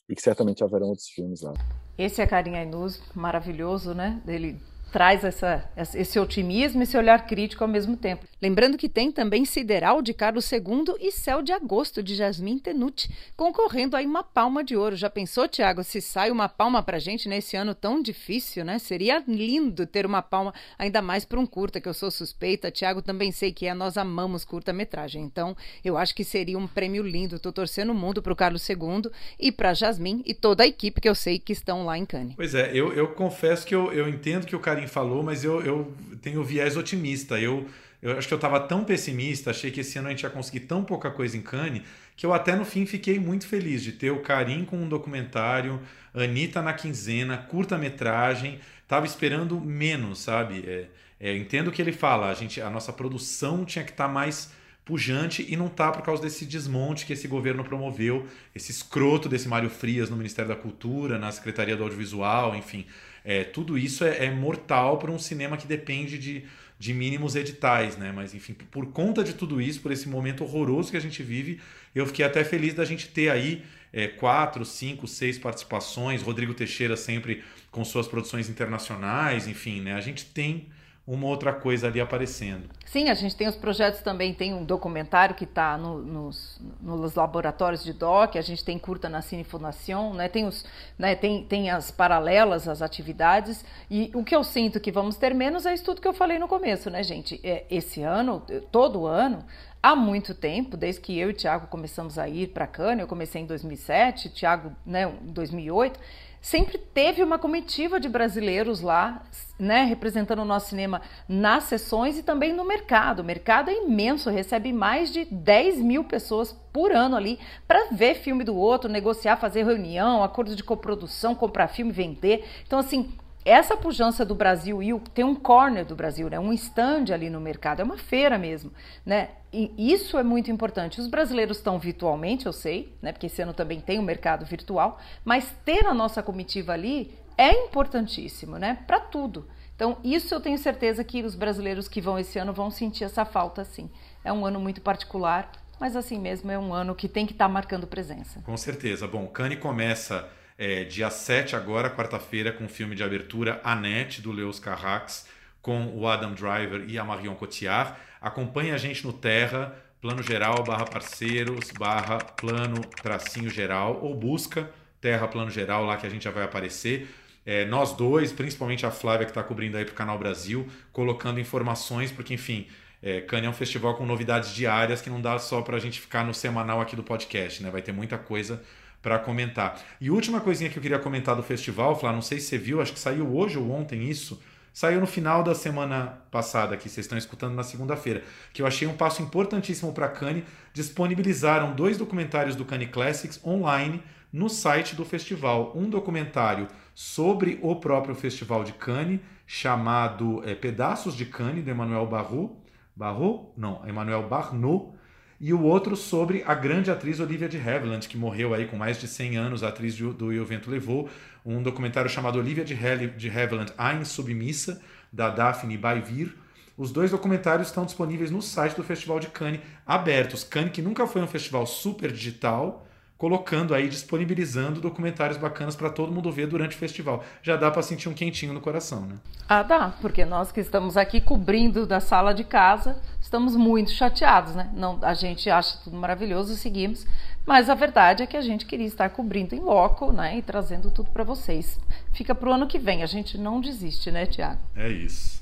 e que certamente haverão outros filmes lá. Esse é Carinha Ainus, maravilhoso, né? Ele traz essa, esse otimismo, esse olhar crítico ao mesmo tempo. Lembrando que tem também Sideral de Carlos II e Céu de Agosto de Jasmine Tenuti, concorrendo aí uma palma de ouro. Já pensou, Tiago, se sai uma palma pra gente nesse ano tão difícil, né? Seria lindo ter uma palma, ainda mais para um curta, que eu sou suspeita. Tiago também sei que é, nós amamos curta-metragem. Então, eu acho que seria um prêmio lindo. Tô torcendo o mundo pro Carlos II e pra Jasmine e toda a equipe que eu sei que estão lá em Cannes. Pois é, eu, eu confesso que eu, eu entendo que o carinho falou, mas eu, eu tenho viés otimista. Eu, eu acho que eu estava tão pessimista, achei que esse ano a gente ia conseguir tão pouca coisa em Cannes, que eu até no fim fiquei muito feliz de ter o Karim com um documentário, Anitta na quinzena, curta-metragem. Tava esperando menos, sabe? É, é, entendo o que ele fala, a, gente, a nossa produção tinha que estar tá mais pujante e não tá por causa desse desmonte que esse governo promoveu, esse escroto desse Mário Frias no Ministério da Cultura, na Secretaria do Audiovisual, enfim. É, tudo isso é, é mortal para um cinema que depende de, de mínimos editais, né? Mas enfim, por conta de tudo isso, por esse momento horroroso que a gente vive, eu fiquei até feliz da gente ter aí é, quatro, cinco, seis participações. Rodrigo Teixeira sempre com suas produções internacionais, enfim, né? A gente tem uma outra coisa ali aparecendo. Sim, a gente tem os projetos também, tem um documentário que está no, nos, nos, laboratórios de DOC, a gente tem curta na Cine Fundação, né? Tem, os, né? tem, tem as paralelas, as atividades, e o que eu sinto que vamos ter menos é isso tudo que eu falei no começo, né, gente? É, esse ano, todo ano, há muito tempo, desde que eu e o Tiago começamos a ir para Cannes, eu comecei em 2007, o Tiago né, em 2008, sempre teve uma comitiva de brasileiros lá, né, representando o nosso cinema nas sessões e também no mercado. O mercado é imenso, recebe mais de 10 mil pessoas por ano ali para ver filme do outro, negociar, fazer reunião, acordo de coprodução, comprar filme, vender. Então, assim, essa pujança do Brasil e tem um corner do Brasil, né? um stand ali no mercado, é uma feira mesmo. Né? E isso é muito importante. Os brasileiros estão virtualmente, eu sei, né? porque esse ano também tem o um mercado virtual, mas ter a nossa comitiva ali é importantíssimo né? para tudo. Então, isso eu tenho certeza que os brasileiros que vão esse ano vão sentir essa falta, sim. É um ano muito particular, mas assim mesmo é um ano que tem que estar tá marcando presença. Com certeza. Bom, Cane começa é, dia 7 agora, quarta-feira, com o filme de abertura Annette, do Leos Carrax, com o Adam Driver e a Marion Cotillard. Acompanhe a gente no Terra, plano geral, barra parceiros, barra plano tracinho geral, ou busca Terra Plano Geral, lá que a gente já vai aparecer. É, nós dois, principalmente a Flávia que está cobrindo aí para o Canal Brasil, colocando informações, porque enfim, é, Cannes é um festival com novidades diárias que não dá só para a gente ficar no semanal aqui do podcast, né? Vai ter muita coisa para comentar. E última coisinha que eu queria comentar do festival, Flá, não sei se você viu, acho que saiu hoje ou ontem isso. Saiu no final da semana passada, que vocês estão escutando na segunda-feira, que eu achei um passo importantíssimo para a Cannes. Disponibilizaram dois documentários do Cannes Classics online no site do festival. Um documentário sobre o próprio Festival de Cannes, chamado é, Pedaços de Cannes, do Emmanuel Barrault. Barrault? Não, Emmanuel Barnot e o outro sobre a grande atriz Olivia de Havilland, que morreu aí com mais de 100 anos, a atriz do E o Vento Levou, um documentário chamado Olivia de, de Havilland, A Insubmissa, da Daphne Baivir. Os dois documentários estão disponíveis no site do Festival de Cannes, abertos. Cannes, que nunca foi um festival super digital, colocando aí, disponibilizando documentários bacanas para todo mundo ver durante o festival. Já dá para sentir um quentinho no coração, né? Ah, dá, porque nós que estamos aqui cobrindo da sala de casa, estamos muito chateados, né? Não, a gente acha tudo maravilhoso, seguimos, mas a verdade é que a gente queria estar cobrindo em loco, né, e trazendo tudo para vocês. Fica para o ano que vem, a gente não desiste, né, Tiago? É isso.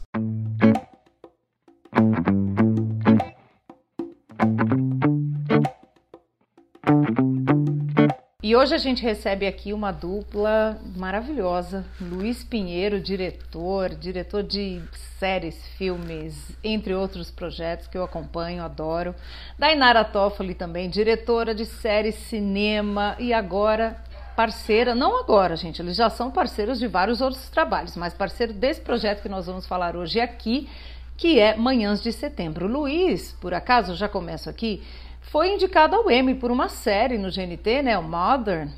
E hoje a gente recebe aqui uma dupla maravilhosa. Luiz Pinheiro, diretor, diretor de séries, filmes, entre outros projetos que eu acompanho, adoro. Dainara Toffoli também, diretora de séries, cinema e agora parceira, não agora, gente, eles já são parceiros de vários outros trabalhos, mas parceiro desse projeto que nós vamos falar hoje aqui, que é Manhãs de Setembro. Luiz, por acaso, já começo aqui, foi indicado ao Emmy por uma série no GNT, né, o Modern.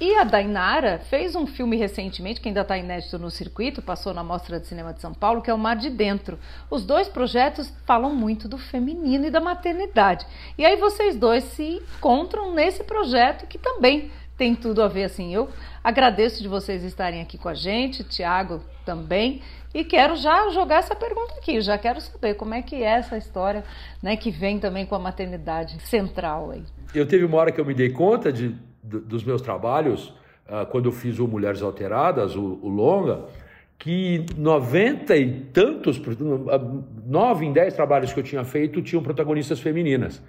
E a Dainara fez um filme recentemente, que ainda está inédito no circuito, passou na Mostra de Cinema de São Paulo, que é o Mar de Dentro. Os dois projetos falam muito do feminino e da maternidade. E aí vocês dois se encontram nesse projeto que também tem tudo a ver assim. Eu agradeço de vocês estarem aqui com a gente, Tiago também. E quero já jogar essa pergunta aqui, já quero saber como é que é essa história, né, que vem também com a maternidade central aí. Eu teve uma hora que eu me dei conta de, dos meus trabalhos, uh, quando eu fiz o Mulheres Alteradas, o, o longa, que 90 e tantos, nove em dez trabalhos que eu tinha feito tinham protagonistas femininas.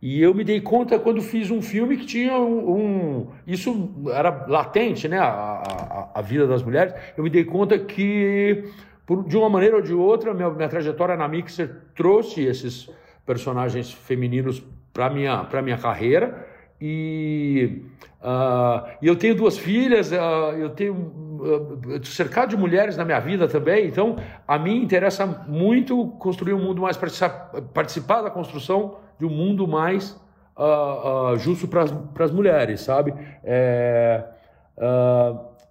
E eu me dei conta quando fiz um filme que tinha um. um isso era latente, né? A, a, a, vida das mulheres. Eu me dei conta que por, de uma maneira ou de outra, minha, minha trajetória na Mixer trouxe esses personagens femininos para minha para minha carreira e, uh, eu tenho duas filhas, uh, eu tenho uh, cercado de mulheres na minha vida também, então a mim interessa muito construir um mundo mais participar da construção de um mundo mais justo para as mulheres, sabe? É,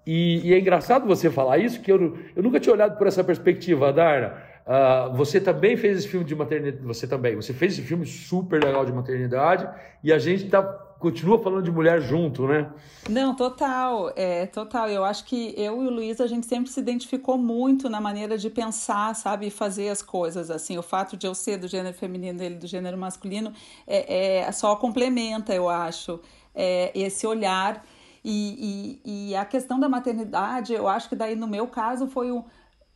e, e, é engraçado você falar isso, que eu, eu nunca tinha olhado por essa perspectiva, Darna. Uh, você também fez esse filme de maternidade, você também, você fez esse filme super legal de maternidade, e a gente está continua falando de mulher junto, né? Não, total, é, total. Eu acho que eu e o Luiz, a gente sempre se identificou muito na maneira de pensar, sabe, e fazer as coisas, assim. O fato de eu ser do gênero feminino e ele do gênero masculino é, é só complementa, eu acho, é, esse olhar. E, e, e a questão da maternidade, eu acho que daí no meu caso foi um,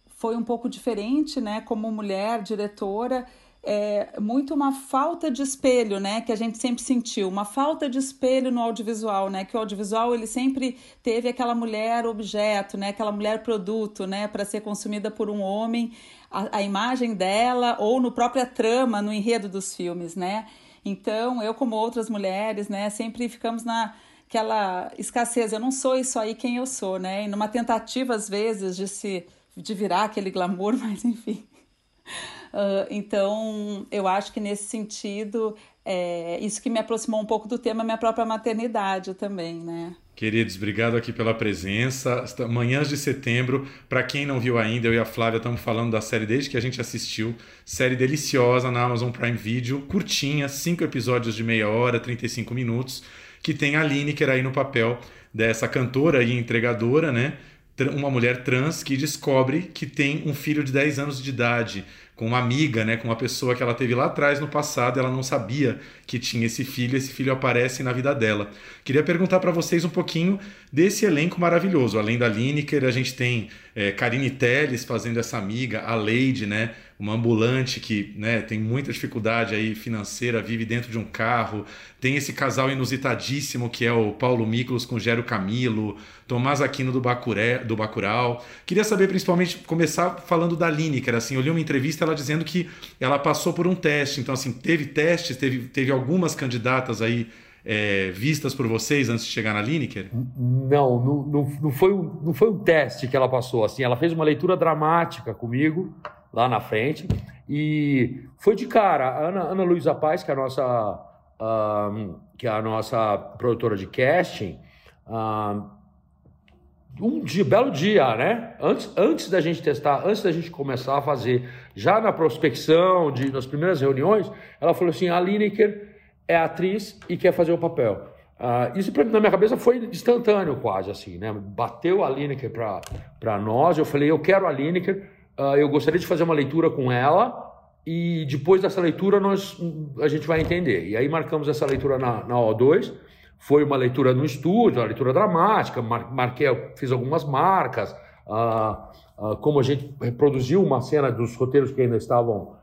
foi um pouco diferente, né, como mulher, diretora, é, muito uma falta de espelho, né, que a gente sempre sentiu, uma falta de espelho no audiovisual, né, que o audiovisual ele sempre teve aquela mulher objeto, né, aquela mulher produto, né, para ser consumida por um homem, a, a, imagem dela ou no própria trama, no enredo dos filmes, né. Então eu como outras mulheres, né, sempre ficamos na aquela escassez. Eu não sou isso aí quem eu sou, né, e numa tentativa às vezes de se de virar aquele glamour, [laughs] mas enfim. Uh, então, eu acho que nesse sentido, é, isso que me aproximou um pouco do tema, minha própria maternidade também, né? Queridos, obrigado aqui pela presença. Manhãs de setembro, para quem não viu ainda, eu e a Flávia estamos falando da série desde que a gente assistiu. Série deliciosa na Amazon Prime Video, curtinha, cinco episódios de meia hora, 35 minutos, que tem a Lineker aí no papel dessa cantora e entregadora, né? Uma mulher trans que descobre que tem um filho de 10 anos de idade com uma amiga, né, com uma pessoa que ela teve lá atrás no passado, ela não sabia que tinha esse filho, esse filho aparece na vida dela. Queria perguntar para vocês um pouquinho desse elenco maravilhoso. Além da Lineker, a gente tem é, Karine Telles fazendo essa amiga, a Lady, né, uma ambulante que né, tem muita dificuldade aí financeira, vive dentro de um carro. Tem esse casal inusitadíssimo que é o Paulo Miklos com Gero Camilo, Tomás Aquino do, Bacuré, do Bacurau. Queria saber, principalmente, começar falando da Lineker. Assim, eu li uma entrevista ela dizendo que ela passou por um teste. Então, assim, teve testes, teve, teve algumas candidatas aí é, vistas por vocês antes de chegar na Lineker? Não, não, não, foi um, não foi um teste que ela passou. Assim, ela fez uma leitura dramática comigo lá na frente. E foi de cara. A Ana, Ana Luísa Paz, que é a nossa, que é a nossa produtora de casting, um dia, belo dia, né? Antes, antes da gente testar, antes da gente começar a fazer, já na prospecção, de, nas primeiras reuniões, ela falou assim: a Lineker é atriz e quer fazer o papel. Uh, isso na minha cabeça foi instantâneo, quase assim, né? Bateu a Lineker para nós, eu falei: eu quero a Lineker Uh, eu gostaria de fazer uma leitura com ela e depois dessa leitura nós, a gente vai entender. E aí marcamos essa leitura na, na O2. Foi uma leitura no estúdio, uma leitura dramática, mar, marquei, fiz algumas marcas, uh, uh, como a gente reproduziu uma cena dos roteiros que ainda estavam,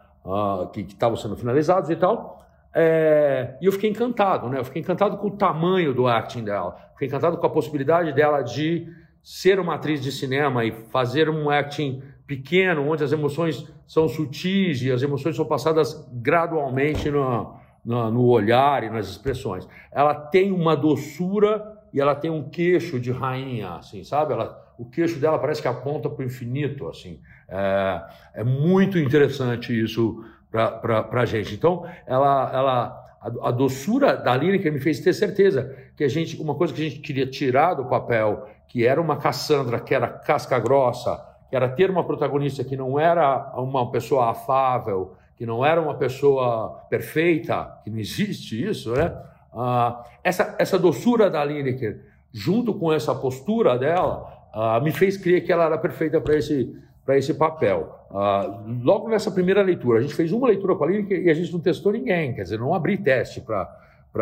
que estavam sendo finalizados e tal. É, e eu fiquei encantado, né? Eu fiquei encantado com o tamanho do acting dela. Fiquei encantado com a possibilidade dela de ser uma atriz de cinema e fazer um acting pequeno, onde as emoções são sutis e as emoções são passadas gradualmente no, no, no olhar e nas expressões. Ela tem uma doçura e ela tem um queixo de rainha, assim, sabe? Ela, o queixo dela parece que aponta para o infinito, assim. É, é, muito interessante isso para a gente. Então, ela, ela, a, a doçura da lírica me fez ter certeza que a gente, uma coisa que a gente queria tirar do papel, que era uma Cassandra, que era casca grossa, era ter uma protagonista que não era uma pessoa afável, que não era uma pessoa perfeita, que não existe isso, né? Ah, essa, essa doçura da Lineker, junto com essa postura dela, ah, me fez crer que ela era perfeita para esse, esse papel. Ah, logo nessa primeira leitura, a gente fez uma leitura com a Lineker e a gente não testou ninguém, quer dizer, não abri teste para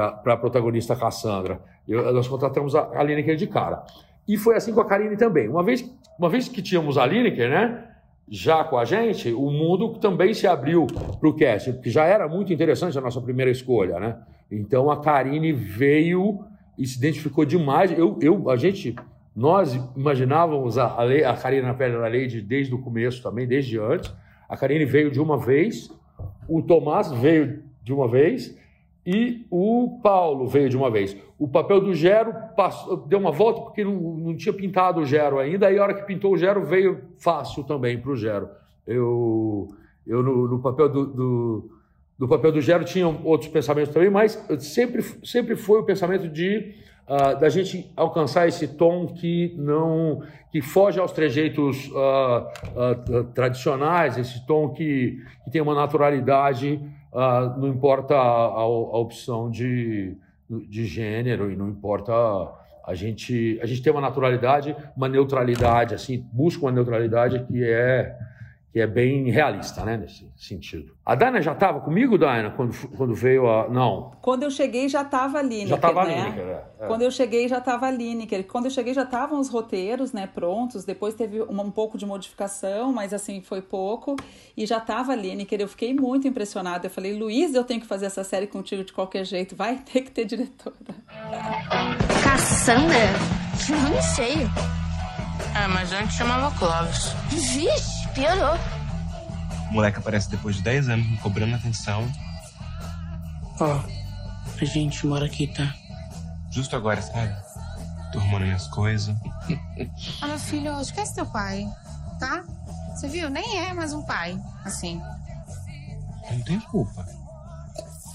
a protagonista Cassandra. Eu, nós contratamos a, a Lineker de cara. E foi assim com a Karine também. Uma vez, uma vez que tínhamos a Lineker, né? Já com a gente, o mundo também se abriu para o cast, que já era muito interessante a nossa primeira escolha, né? Então a Karine veio e se identificou demais. Eu, eu, a gente, nós imaginávamos a, a, a Karine na pele da Lady desde o começo também, desde antes. A Karine veio de uma vez, o Tomás veio de uma vez e o Paulo veio de uma vez. O papel do Gero passou, deu uma volta porque não, não tinha pintado o Gero ainda, aí a hora que pintou o Gero veio fácil também para o Gero. Eu, eu no, no papel do, do, do, papel do Gero tinha outros pensamentos também, mas sempre, sempre foi o pensamento de uh, da gente alcançar esse tom que não que foge aos trejeitos uh, uh, tradicionais, esse tom que, que tem uma naturalidade uh, não importa a, a, a opção de, de gênero e não importa a gente a gente tem uma naturalidade, uma neutralidade assim, busca uma neutralidade que é que é bem realista, né, nesse sentido. A Dana já estava comigo, Dana, quando, quando veio a... Não. Quando eu cheguei já estava a Lineker, Já estava né? a Lineker, é. é. Quando eu cheguei já estava a Lineker. Quando eu cheguei já estavam os roteiros, né, prontos. Depois teve um, um pouco de modificação, mas assim, foi pouco. E já estava a Lineker. Eu fiquei muito impressionada. Eu falei, Luiz, eu tenho que fazer essa série contigo de qualquer jeito. Vai [laughs] ter que ter diretora. Cassandra? Que nome feio. É, mas antes chamava Clóvis. Vixe, piorou. O moleque aparece depois de 10 anos me cobrando atenção. Ó, a gente mora aqui, tá? Justo agora, sabe? Tô arrumando minhas coisas. Ah, meu filho, esquece teu pai, tá? Você viu? Nem é mais um pai, assim. Eu não tenho culpa.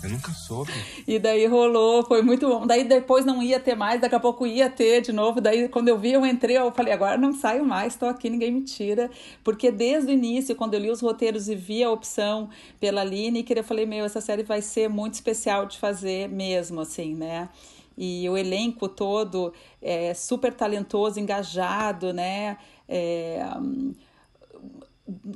Eu nunca soube. E daí rolou, foi muito bom. Daí depois não ia ter mais, daqui a pouco ia ter de novo. Daí quando eu vi, eu entrei, eu falei, agora não saio mais, tô aqui, ninguém me tira. Porque desde o início, quando eu li os roteiros e vi a opção pela Lineker, eu falei, meu, essa série vai ser muito especial de fazer mesmo, assim, né? E o elenco todo é super talentoso, engajado, né? É,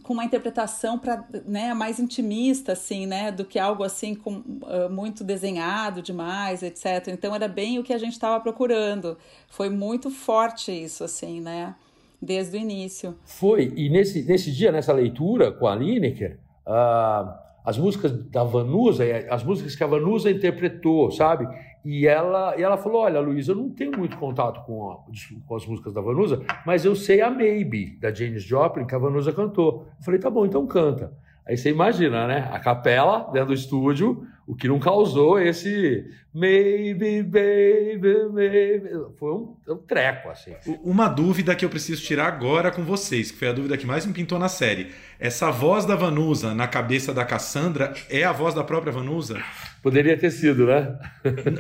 com uma interpretação para né, mais intimista assim né do que algo assim com uh, muito desenhado demais etc então era bem o que a gente estava procurando. Foi muito forte isso assim né desde o início. Foi. E nesse nesse dia nessa leitura com a Lineker uh, as músicas da Vanusa as músicas que a Vanusa interpretou sabe e ela, e ela falou: Olha, Luiz, eu não tenho muito contato com, a, com, as músicas da Vanusa, mas eu sei a Maybe, da Janis Joplin, que a Vanusa cantou. Eu falei: Tá bom, então canta. Aí você imagina, né? A capela dentro do estúdio, o que não causou esse maybe, baby, maybe. Foi um, um, treco, assim. Uma dúvida que eu preciso tirar agora com vocês, que foi a dúvida que mais me pintou na série. Essa voz da Vanusa na cabeça da Cassandra é a voz da própria Vanusa? Poderia ter sido, né?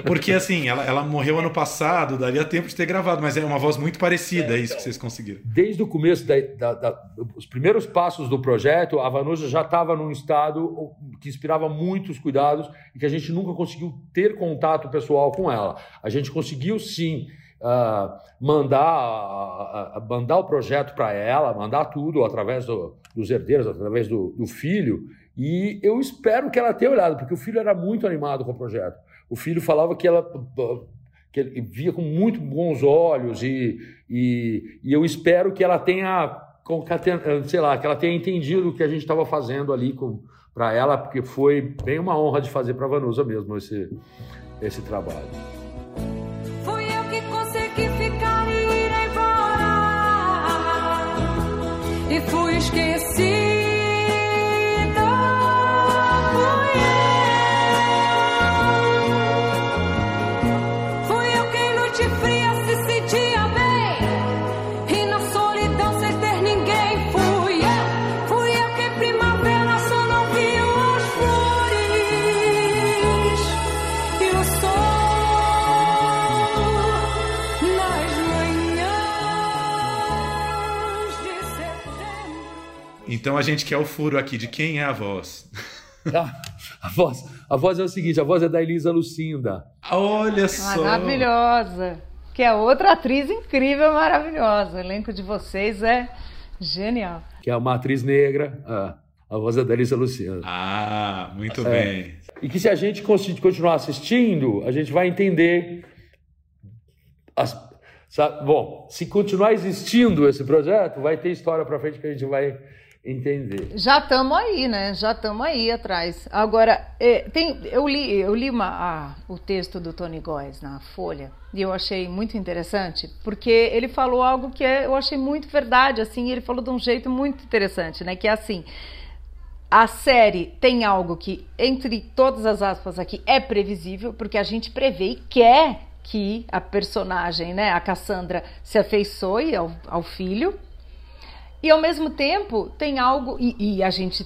Porque assim, ela, ela morreu ano passado, daria tempo de ter gravado, mas é uma voz muito parecida, é, é isso que vocês conseguiram. Desde o começo, da, da, da, os primeiros passos do projeto, a Vanusa já estava num estado que inspirava muitos cuidados e que a gente nunca conseguiu ter contato pessoal com ela. A gente conseguiu sim. Uh, mandar, uh, mandar o projeto para ela, mandar tudo através do, dos herdeiros, através do, do filho, e eu espero que ela tenha olhado, porque o filho era muito animado com o projeto. O filho falava que ela que ele via com muito bons olhos e, e, e eu espero que ela tenha, sei lá, que ela tenha entendido o que a gente estava fazendo ali para ela, porque foi bem uma honra de fazer para Vanusa mesmo esse, esse trabalho. Fui eu que consegui ficar e ir embora e fui esquecido. Então a gente quer o furo aqui de quem é a voz. [laughs] Ah, a voz, a voz é o seguinte, a voz é da Elisa Lucinda. Olha só. Maravilhosa. Que é outra atriz incrível, maravilhosa. O elenco de vocês é genial. Que é uma atriz negra. Ah, a voz é da Elisa Lucinda. Ah, muito é. bem. E que se a gente continuar assistindo, a gente vai entender as, sabe? Bom, se continuar existindo esse projeto, vai ter história para frente que a gente vai entender. Já estamos aí, né? Já estamos aí atrás. Agora, é, tem, eu li, eu li uma, o texto do Tony Góes na Folha e eu achei muito interessante, porque ele falou algo que é, eu achei muito verdade, assim, ele falou de um jeito muito interessante, né? Que é assim, a série tem algo que, entre todas as aspas aqui, é previsível, porque a gente prevê e quer que a personagem, né, a Cassandra, se afeiçoe ao, ao filho, e ao mesmo tempo tem algo, e, e a gente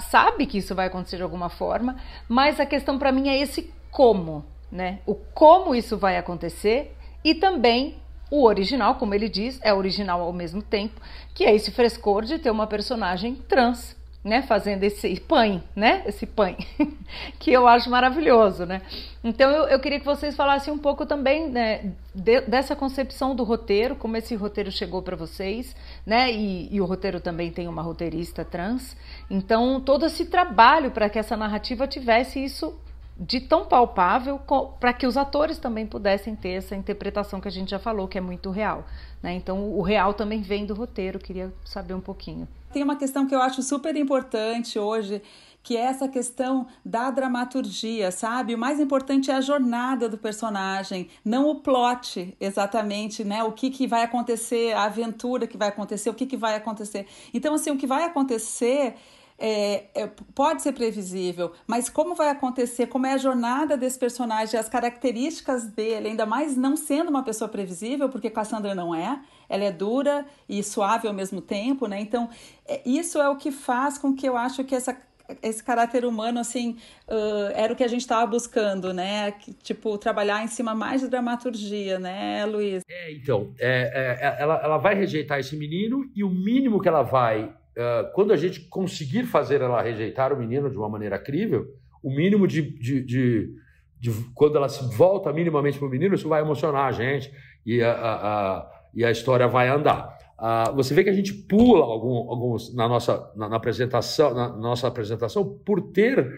sabe que isso vai acontecer de alguma forma, mas a questão para mim é esse como, né? O como isso vai acontecer e também o original, como ele diz, é original ao mesmo tempo, que é esse frescor de ter uma personagem trans né, fazendo esse pãe, né, esse pãe, [laughs] que eu acho maravilhoso, né. Então eu, eu queria que vocês falassem um pouco também né, de, dessa concepção do roteiro, como esse roteiro chegou para vocês, né, e, e, o roteiro também tem uma roteirista trans. Então todo esse trabalho para que essa narrativa tivesse isso de tão palpável para que os atores também pudessem ter essa interpretação que a gente já falou, que é muito real. Né? Então, o real também vem do roteiro, queria saber um pouquinho. Tem uma questão que eu acho super importante hoje, que é essa questão da dramaturgia, sabe? O mais importante é a jornada do personagem, não o plot exatamente, né? O que, que vai acontecer, a aventura que vai acontecer, o que, que vai acontecer. Então, assim, o que vai acontecer é, é, pode ser previsível, mas como vai acontecer, como é a jornada desse personagem, as características dele, ainda mais não sendo uma pessoa previsível, porque Cassandra não é, ela é dura e suave ao mesmo tempo, né? Então, é, isso é o que faz com que eu acho que essa esse caráter humano, assim, uh, era o que a gente estava buscando, né? Que, tipo, trabalhar em cima mais de dramaturgia, né, Luiz? É, então, é, é, ela, ela vai rejeitar esse menino e o mínimo que ela vai uh, quando a gente conseguir fazer ela rejeitar o menino de uma maneira crível, o mínimo de, de, de, de quando ela se volta minimamente para o menino, isso vai emocionar a gente e a, a, a e a história vai andar. Uh, você vê que a gente pula algum, alguns na nossa na, na apresentação, na, na nossa apresentação, por ter,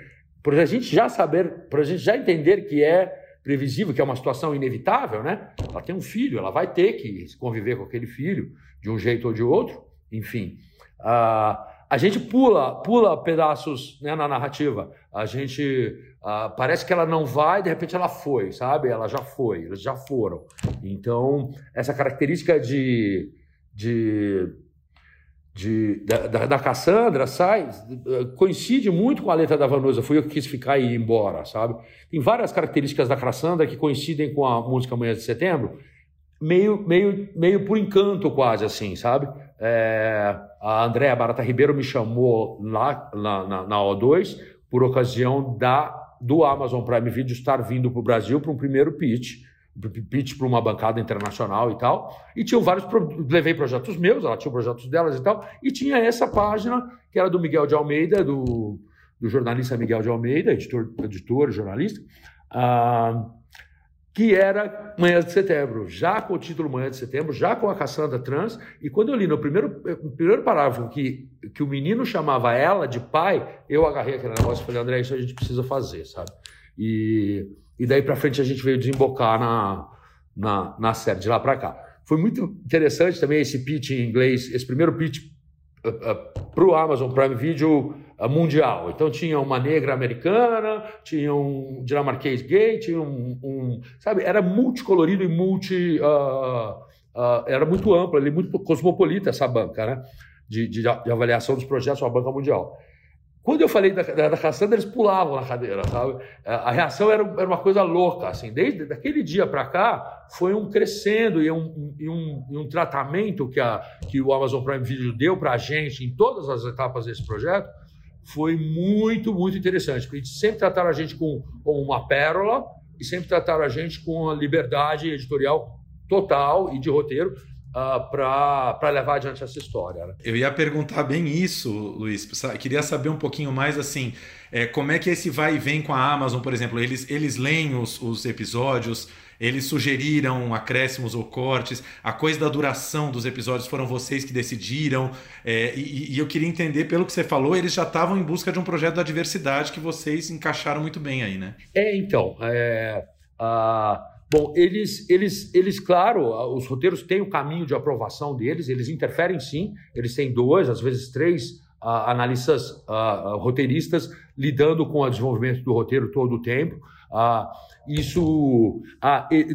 por a gente já saber, por a gente já entender que é previsível, que é uma situação inevitável, né? Ela tem um filho, ela vai ter que conviver com aquele filho de um jeito ou de outro, enfim. Uh, a gente pula, pula pedaços né, na narrativa. A gente uh, parece que ela não vai, de repente ela foi, sabe? Ela já foi, eles já foram. Então essa característica de, de, de da, da, Cassandra sai coincide muito com a letra da Vanusa. Fui eu que quis ficar e ir embora, sabe? Tem várias características da Cassandra que coincidem com a música Manhã de Setembro, meio, meio, meio por encanto quase assim, sabe? É, a Andréa Barata Ribeiro me chamou lá na, na, na, O2 por ocasião da, do Amazon Prime Video estar vindo para o Brasil para um primeiro pitch, pitch para uma bancada internacional e tal. E tinham vários. Levei projetos meus, ela tinha projetos delas e tal. E tinha essa página, que era do Miguel de Almeida, do, do jornalista Miguel de Almeida, editor, editor jornalista. Ah, que era Manhã de Setembro, já com o título Manhã de Setembro, já com a Cassandra Trans, e quando eu li no primeiro, no primeiro parágrafo que, que o menino chamava ela de pai, eu agarrei aquele negócio e falei, André, isso a gente precisa fazer, sabe? E, e daí para frente a gente veio desembocar na, na, na série, de lá para cá. Foi muito interessante também esse pitch em inglês, esse primeiro pitch uh, uh, para o Amazon Prime Video mundial. Então tinha uma negra americana, tinha um dinamarquês gay, tinha um, um sabe, era multicolorido e multi, uh, uh, era muito amplo, ali, muito cosmopolita essa banca, né, de, de, de, avaliação dos projetos, uma banca mundial. Quando eu falei da, da, da Cassandra, eles pulavam na cadeira, sabe? A reação era, era uma coisa louca, assim. Desde daquele dia para cá, foi um crescendo e um, e um, e um tratamento que, a, que o Amazon Prime Video deu para a gente em todas as etapas desse projeto, foi muito, muito interessante. Porque sempre trataram a gente com, com uma pérola e sempre trataram a gente com a liberdade editorial total e de roteiro uh, ah, para levar adiante essa história. Né? Eu ia perguntar bem isso, Luiz. Queria saber um pouquinho mais assim, é, como é que esse vai e vem com a Amazon, por exemplo? Eles, eles leem os, os episódios, eles sugeriram acréscimos ou cortes. A coisa da duração dos episódios foram vocês que decidiram. É, e, e, eu queria entender, pelo que você falou, eles já estavam em busca de um projeto da diversidade que vocês encaixaram muito bem aí, né? É, então. É, bom, eles, eles, eles, claro, os roteiros têm o caminho de aprovação deles, eles interferem sim, eles têm dois, às vezes três. Uh, analistas uh, roteiristas lidando com o desenvolvimento do roteiro todo o tempo. Uh, isso,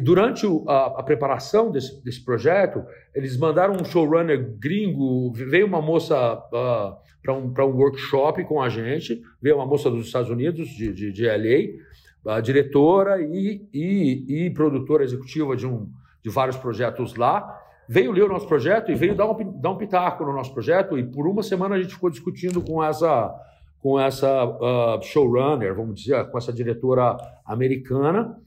durante a, a, preparação desse, desse, projeto, eles mandaram um showrunner gringo, veio uma moça para um, um workshop com a gente, veio uma moça dos Estados Unidos, de, de, de LA, diretora e, e, e, produtora executiva de, um, de vários projetos lá, veio ler o nosso projeto e veio dar um, dar um pitaco no nosso projeto, e por uma semana a gente ficou discutindo com essa com essa uh, showrunner, vamos dizer, com essa diretora americana.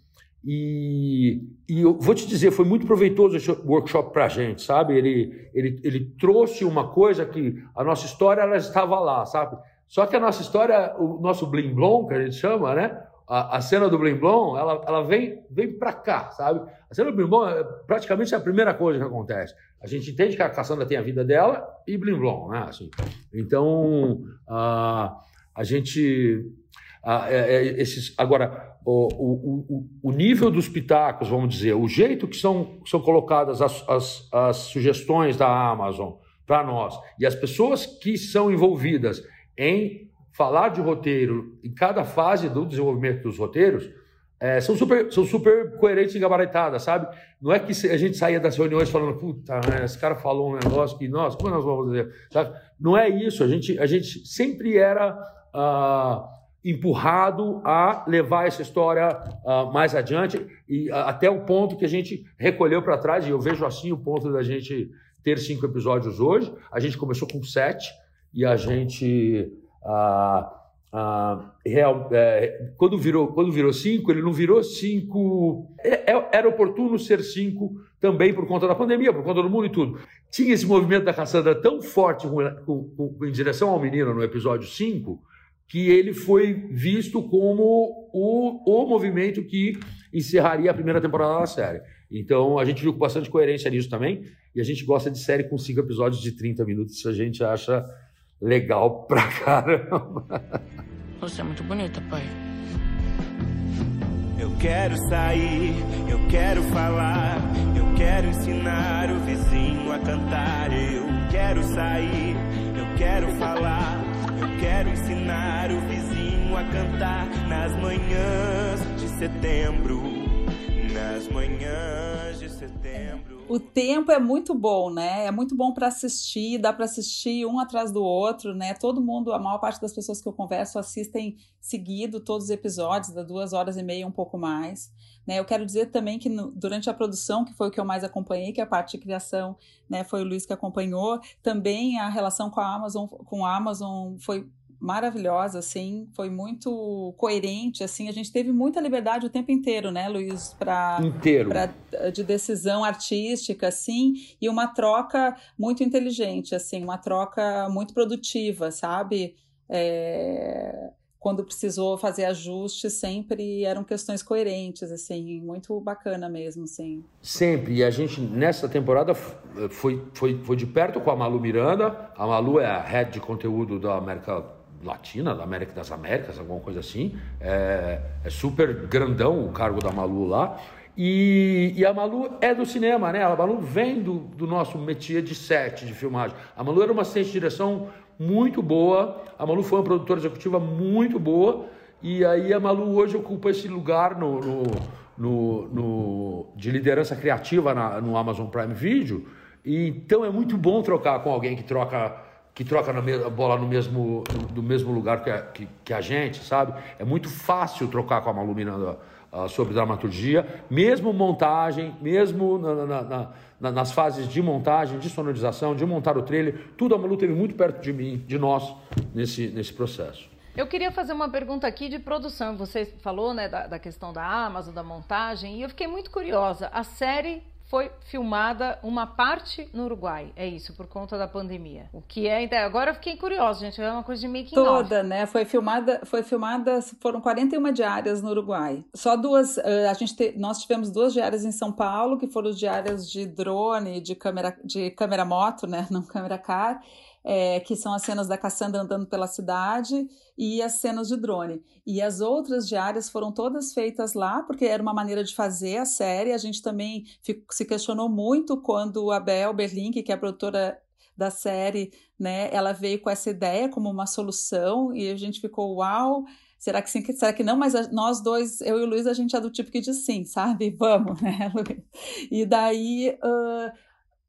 E, e, eu vou te dizer, foi muito proveitoso esse workshop para a gente, sabe? Ele, ele, ele trouxe uma coisa que a nossa história ela estava lá, sabe? Só que a nossa história, o nosso blim blom, que a gente chama, né? A, a cena do blim blom, ela, ela vem, vem para cá, sabe? A cena do blim blom é praticamente a primeira coisa que acontece. A gente entende que a Cassandra tem a vida dela e blim blom, né? Assim, então, a, a gente... É, é, esses, agora, o, o, o, nível dos pitacos, vamos dizer, o jeito que são, são colocadas as, as, as sugestões da Amazon para nós e as pessoas que são envolvidas em falar de roteiro em cada fase do desenvolvimento dos roteiros é, são, super, são super coerentes e gabaritadas, sabe? Não é que a gente saía das reuniões falando, puta, né, esse cara falou um negócio que, nossa, como nós vamos fazer? Sabe? Não é isso, a gente, a gente sempre era uh, empurrado a levar essa história uh, mais adiante e uh, até o ponto que a gente recolheu para trás, e eu vejo assim o ponto da gente ter cinco episódios hoje. A gente começou com sete e a gente. Ah, ah, real, é, quando, virou, quando virou cinco, ele não virou cinco. É, é, era oportuno ser cinco também por conta da pandemia, por conta do mundo e tudo. Tinha esse movimento da Cassandra tão forte com, com, em direção ao menino no episódio 5 que ele foi visto como o, o movimento que encerraria a primeira temporada da série. Então a gente viu com bastante coerência nisso também. E a gente gosta de série com cinco episódios de 30 minutos. A gente acha legal pra [laughs] caramba. Você é muito bonita, pai. Eu quero sair, eu quero falar, eu quero ensinar o vizinho a cantar. Eu quero sair, eu quero falar, eu quero ensinar o vizinho a cantar nas manhãs de setembro. Nas manhãs. O tempo é muito bom, né? É muito bom para assistir, dá para assistir um atrás do outro, né? Todo mundo, a maior parte das pessoas que eu converso assistem seguido todos os episódios, da duas horas e meia, um pouco mais. Né? Eu quero dizer também que no, durante a produção, que foi o que eu mais acompanhei, que é a parte de criação, né, foi o Luiz que acompanhou, também a relação com a Amazon, com a Amazon foi maravilhosa, assim, foi muito coerente, assim, a gente teve muita liberdade o tempo inteiro, né, Luiz, para inteiro pra, de decisão artística, assim, e uma troca muito inteligente, assim, uma troca muito produtiva, sabe? É... Quando precisou fazer ajustes, sempre eram questões coerentes, assim, muito bacana mesmo, assim. Sempre, e a gente nessa temporada foi, foi, foi de perto com a Malu Miranda, a Malu é a head de conteúdo da América Latina, da América das Américas, alguma coisa assim. É, é super grandão o cargo da Malu lá. E, e, a Malu é do cinema, né? A Malu vem do, do nosso métier de set, de filmagem. A Malu era uma assistente de direção muito boa. A Malu foi uma produtora executiva muito boa. E aí a Malu hoje ocupa esse lugar no, no, no, no de liderança criativa na, no Amazon Prime Video. E, então é muito bom trocar com alguém que troca que troca a bola no mesmo, no mesmo lugar que a, que, que a gente, sabe? É muito fácil trocar com a Malu Miranda uh, sobre dramaturgia, mesmo montagem, mesmo na, na, na, nas fases de montagem, de sonorização, de montar o trailer, tudo a Malu teve muito perto de mim, de nós, nesse, nesse processo. Eu queria fazer uma pergunta aqui de produção. Você falou né, da, da questão da Amazon, da montagem, e eu fiquei muito curiosa. A série foi filmada uma parte no Uruguai, é isso, por conta da pandemia. O que é, então, agora eu fiquei curiosa, gente, é uma coisa de making Toda, off. né? Foi filmada, foi filmada, foram 41 diárias no Uruguai. Só duas, eh, a gente te, nós tivemos duas diárias em São Paulo, que foram diárias de drone, de câmera, de câmera moto, né? [laughs] Não câmera car é, que são as cenas da Cassandra andando pela cidade e as cenas de drone. E as outras diárias foram todas feitas lá, porque era uma maneira de fazer a série. A gente também se questionou muito quando a Bel Berlink, que é a produtora da série, né, ela veio com essa ideia como uma solução e a gente ficou, uau, será que sim, será que não? Mas nós dois, eu e o Luiz, a gente é do tipo que diz sim, sabe? [laughs] Vamos, né, Luiz? E daí, uh,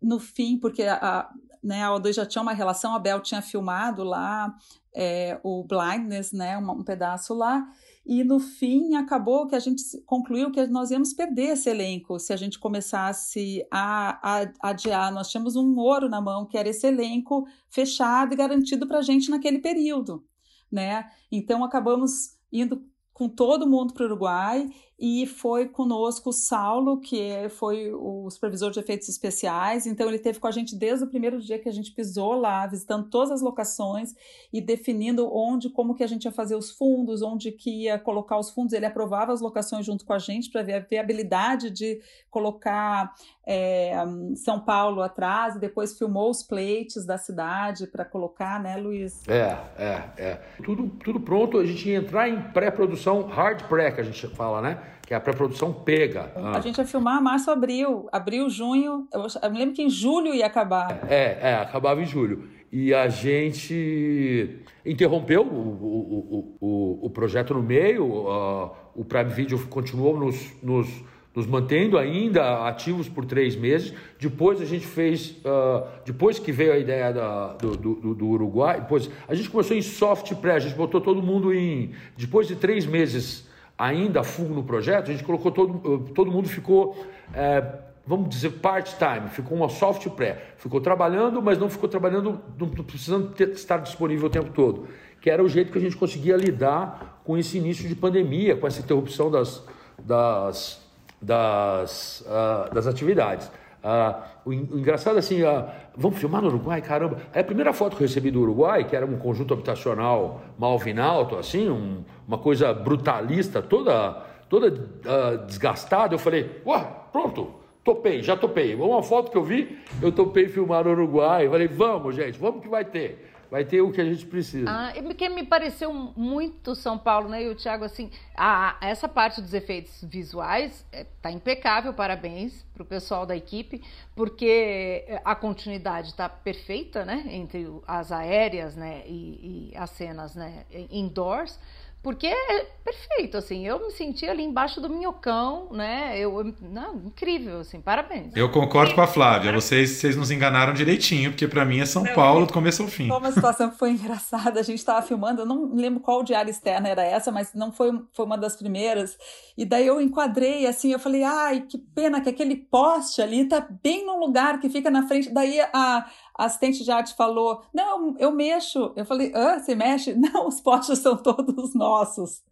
no fim, porque a, né, a O2 já tinha uma relação, a Bel tinha filmado lá é, o Blindness, né, um, um pedaço lá, e no fim acabou que a gente concluiu que nós íamos perder esse elenco se a gente começasse a, a, adiar. Nós tínhamos um ouro na mão, que era esse elenco fechado e garantido para a gente naquele período, né? Então acabamos indo com todo mundo para o Uruguai e foi conosco o Saulo, que foi o supervisor de efeitos especiais. Então, ele teve com a gente desde o primeiro dia que a gente pisou lá, visitando todas as locações e definindo onde, como que a gente ia fazer os fundos, onde que ia colocar os fundos. Ele aprovava as locações junto com a gente para ver a viabilidade de colocar é, São Paulo atrás e depois filmou os plates da cidade para colocar, né, Luiz? É, é, é. Tudo, tudo pronto, a gente ia entrar em pré-produção, hard pré, que a gente fala, né? que é a pré-produção pega. Ah. A gente ia filmar março, abril. Abril, junho. Eu, eu, me lembro que em julho ia acabar. É, é, acabava em julho. E a gente interrompeu o, o, o, o projeto no meio. Uh, o Prime Video continuou nos, nos, nos, mantendo ainda ativos por três meses. Depois a gente fez. Uh, depois que veio a ideia da, do, do, do, Uruguai, depois a gente começou em soft pré, a gente botou todo mundo em. Depois de três meses ainda full no projeto, a gente colocou todo, todo mundo ficou, é, vamos dizer, part-time, ficou uma soft pré, ficou trabalhando, mas não ficou trabalhando, não precisando ter, estar disponível o tempo todo, que era o jeito que a gente conseguia lidar com esse início de pandemia, com essa interrupção das, das, das, uh, das atividades. Uh, o, engraçado é assim, uh, vamos filmar no Uruguai, caramba. É a primeira foto que eu recebi do Uruguai, que era um conjunto habitacional malvinalto, assim, um, uma coisa brutalista, toda, toda uh, desgastada. Eu falei, ué, pronto, topei, já topei. Uma foto que eu vi, eu topei filmar no Uruguai. Eu falei, vamos, gente, vamos que vai ter vai ter o que a gente precisa. Ah, que me pareceu muito São Paulo, né? E o Thiago, assim, a, essa parte dos efeitos visuais é, tá impecável, parabéns para o pessoal da equipe, porque a continuidade está perfeita, né? Entre as aéreas, né? E, e as cenas, né? Indoors. Porque é perfeito, assim, eu me senti ali embaixo do minhocão, né? Eu, não, incrível, assim, parabéns. Eu concordo com a Flávia, vocês, vocês nos enganaram direitinho, porque para mim é São Paulo do começo ao fim. Foi uma situação que foi engraçada, a gente estava filmando, eu não lembro qual diário externa era essa, mas não foi, foi uma das primeiras, e daí eu enquadrei, assim, eu falei, ai, que pena que aquele poste ali tá bem no lugar que fica na frente, daí a a assistente de arte falou: Não, eu mexo. Eu falei: Ah, você mexe? [laughs] Não, os postes são todos nossos.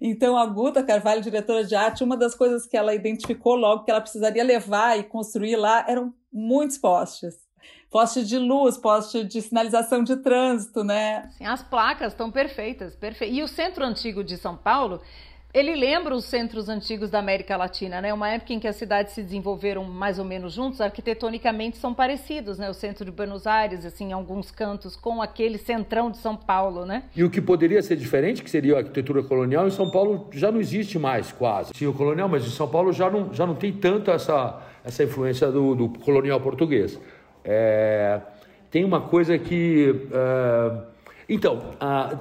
Então, a Guta Carvalho, diretora de arte, uma das coisas que ela identificou logo que ela precisaria levar e construir lá eram muitos postes. Poste de luz, poste de sinalização de trânsito, né? Sim, as placas estão perfeitas, perfeitas. E o centro antigo de São Paulo ele lembra os centros antigos da América Latina, né? Uma época em que as cidades se desenvolveram mais ou menos juntos, arquitetonicamente são parecidos, né? O centro de Buenos Aires, assim, em alguns cantos, com aquele centrão de São Paulo, né? E o que poderia ser diferente, que seria a arquitetura colonial, em São Paulo já não existe mais, quase. Sim, o colonial, mas em São Paulo já não, já não tem tanto essa, essa influência do, do colonial português. É, tem uma coisa que... É, então,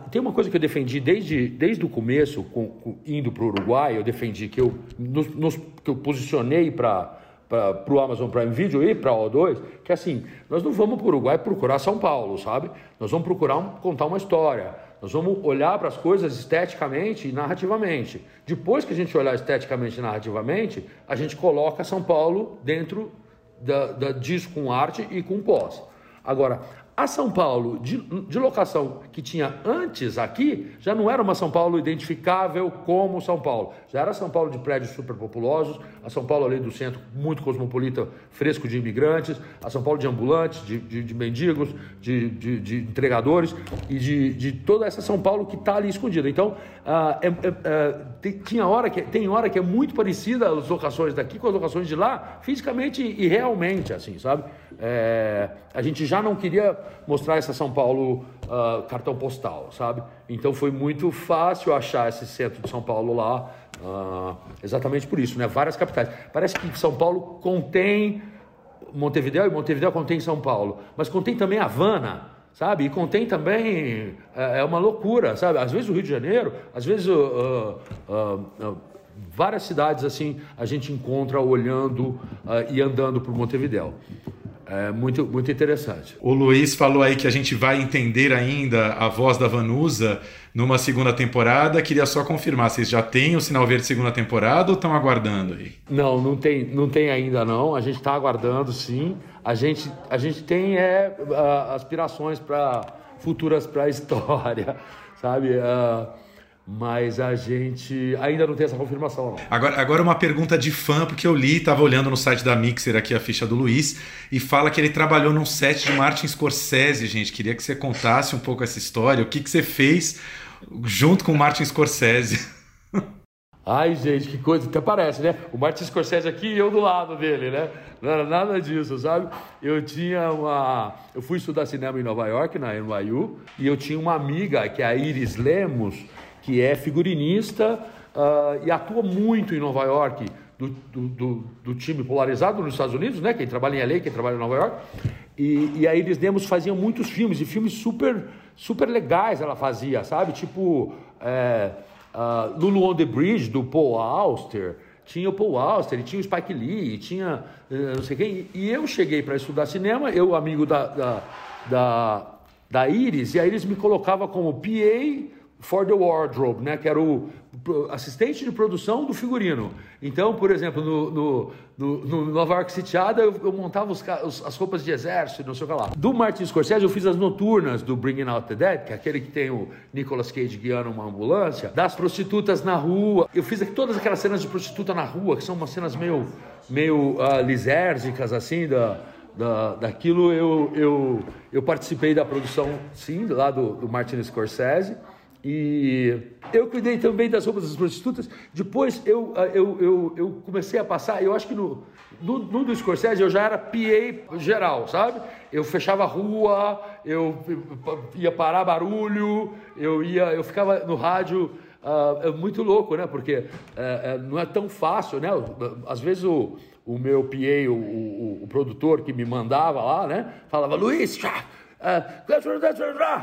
tem uma coisa que eu defendi desde, desde o começo, com, com, indo para o Uruguai, eu defendi que eu, nos, nos, que eu posicionei para para o Amazon Prime Video e para a O2, que assim, nós não vamos para o Uruguai procurar São Paulo, sabe? Nós vamos procurar um, contar uma história. Nós vamos olhar para as coisas esteticamente e narrativamente. Depois que a gente olhar esteticamente e narrativamente, a gente coloca São Paulo dentro da, da, disso com arte e com pós. Agora, a São Paulo de, de, locação que tinha antes aqui já não era uma São Paulo identificável como São Paulo. Já era São Paulo de prédios superpopulosos, a São Paulo ali do centro muito cosmopolita, fresco de imigrantes, a São Paulo de ambulantes, de, de, de mendigos, de, de, entregadores e de, toda essa São Paulo que está ali escondida. Então, ah, é, é, é, tem, tinha hora que, tem hora que é muito parecida as locações daqui com as locações de lá, fisicamente e realmente, assim, sabe? É, a gente já não queria mostrar essa São Paulo uh, cartão postal, sabe? Então foi muito fácil achar esse centro de São Paulo lá, uh, exatamente por isso, né? Várias capitais. Parece que São Paulo contém Montevideo e Montevideo contém São Paulo, mas contém também Havana, sabe? E contém também é, é uma loucura, sabe? Às vezes o Rio de Janeiro, às vezes uh, uh, várias cidades assim a gente encontra olhando e andando por Montevideo. É muito, muito interessante. O Luiz falou aí que a gente vai entender ainda a voz da Vanusa numa segunda temporada. Queria só confirmar, vocês já têm o sinal verde segunda temporada ou estão aguardando aí? Não, não tem, não tem ainda não. A gente está aguardando sim. A gente, a gente tem é, aspirações para futuras para a história, [laughs] sabe? Uh, mas a gente ainda não tem essa confirmação. Não. Agora, agora uma pergunta de fã, porque eu li, estava olhando no site da Mixer aqui a ficha do Luiz, e fala que ele trabalhou num set de Martin Scorsese, gente. Queria que você contasse um pouco essa história, o que, que você fez junto com o Martin Scorsese. [laughs] Ai, gente, que coisa, até parece, né? O Martin Scorsese aqui e eu do lado dele, né? Não era nada disso, sabe? Eu tinha uma. Eu fui estudar cinema em Nova York, na NYU, e eu tinha uma amiga, que é a Iris Lemos, que é figurinista uh, e atua muito em Nova York, do, do, do, time polarizado nos Estados Unidos, né? Quem trabalha em LA, quem trabalha em Nova York. E, e a Iris Lemos fazia muitos filmes, e filmes super, super legais ela fazia, sabe? Tipo. É, uh, Lulu on the Bridge, do Paul Auster, tinha o Paul Auster, tinha o Spike Lee, tinha uh, não sei quem. E eu cheguei para estudar cinema, eu, amigo da, da, da, da Iris, e a Iris me colocava como PA for the wardrobe, né? Que era o assistente de produção do figurino. Então, por exemplo, no, no, no, no Nova York Sitiada, eu, eu montava os, os, as roupas de exército, não sei o que lá. Do Martin Scorsese, eu fiz as noturnas do Bringing Out the Dead, que é aquele que tem o Nicolas Cage guiando uma ambulância, das prostitutas na rua. Eu fiz todas aquelas cenas de prostituta na rua, que são umas cenas meio, meio uh, lisérgicas, assim, da, da, daquilo. Eu, eu, eu participei da produção, sim, lá do, do Martin Scorsese. E eu cuidei também das roupas das prostitutas. Depois eu, eu, eu, eu comecei a passar, eu acho que no, no, no do Scorsese eu já era PA geral, sabe? Eu fechava a rua, eu ia parar barulho, eu ia, eu ficava no rádio. Uh, é muito louco, né? Porque uh, uh, não é tão fácil, né? Às vezes o, o meu PA, o, o, o produtor que me mandava lá, né? Falava, Luiz, tchá, ah,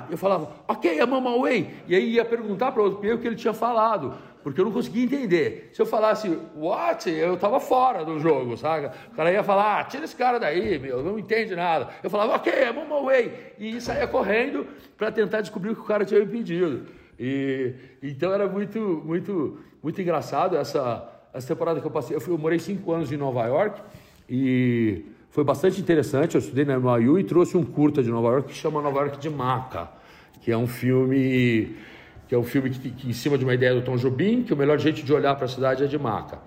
eu falava, ok, I'm on my way. E aí ia perguntar para o outro o que ele tinha falado, porque eu não conseguia entender. Se eu falasse, what? Eu estava fora do jogo, sabe? O cara ia falar, ah, tira esse cara daí, meu, não entende nada. Eu falava, ok, I'm on my way. E saía correndo para tentar descobrir o que o cara tinha me pedido. E, então era muito, muito, muito engraçado essa, essa temporada que eu passei. Eu, fui, eu morei cinco anos em Nova York e foi bastante interessante. Eu estudei na NYU e trouxe um curta de Nova York que chama Nova York de Maca, que é um filme que é um filme que, que em cima de uma ideia do Tom Jobim, que o melhor jeito de olhar para a cidade é de maca.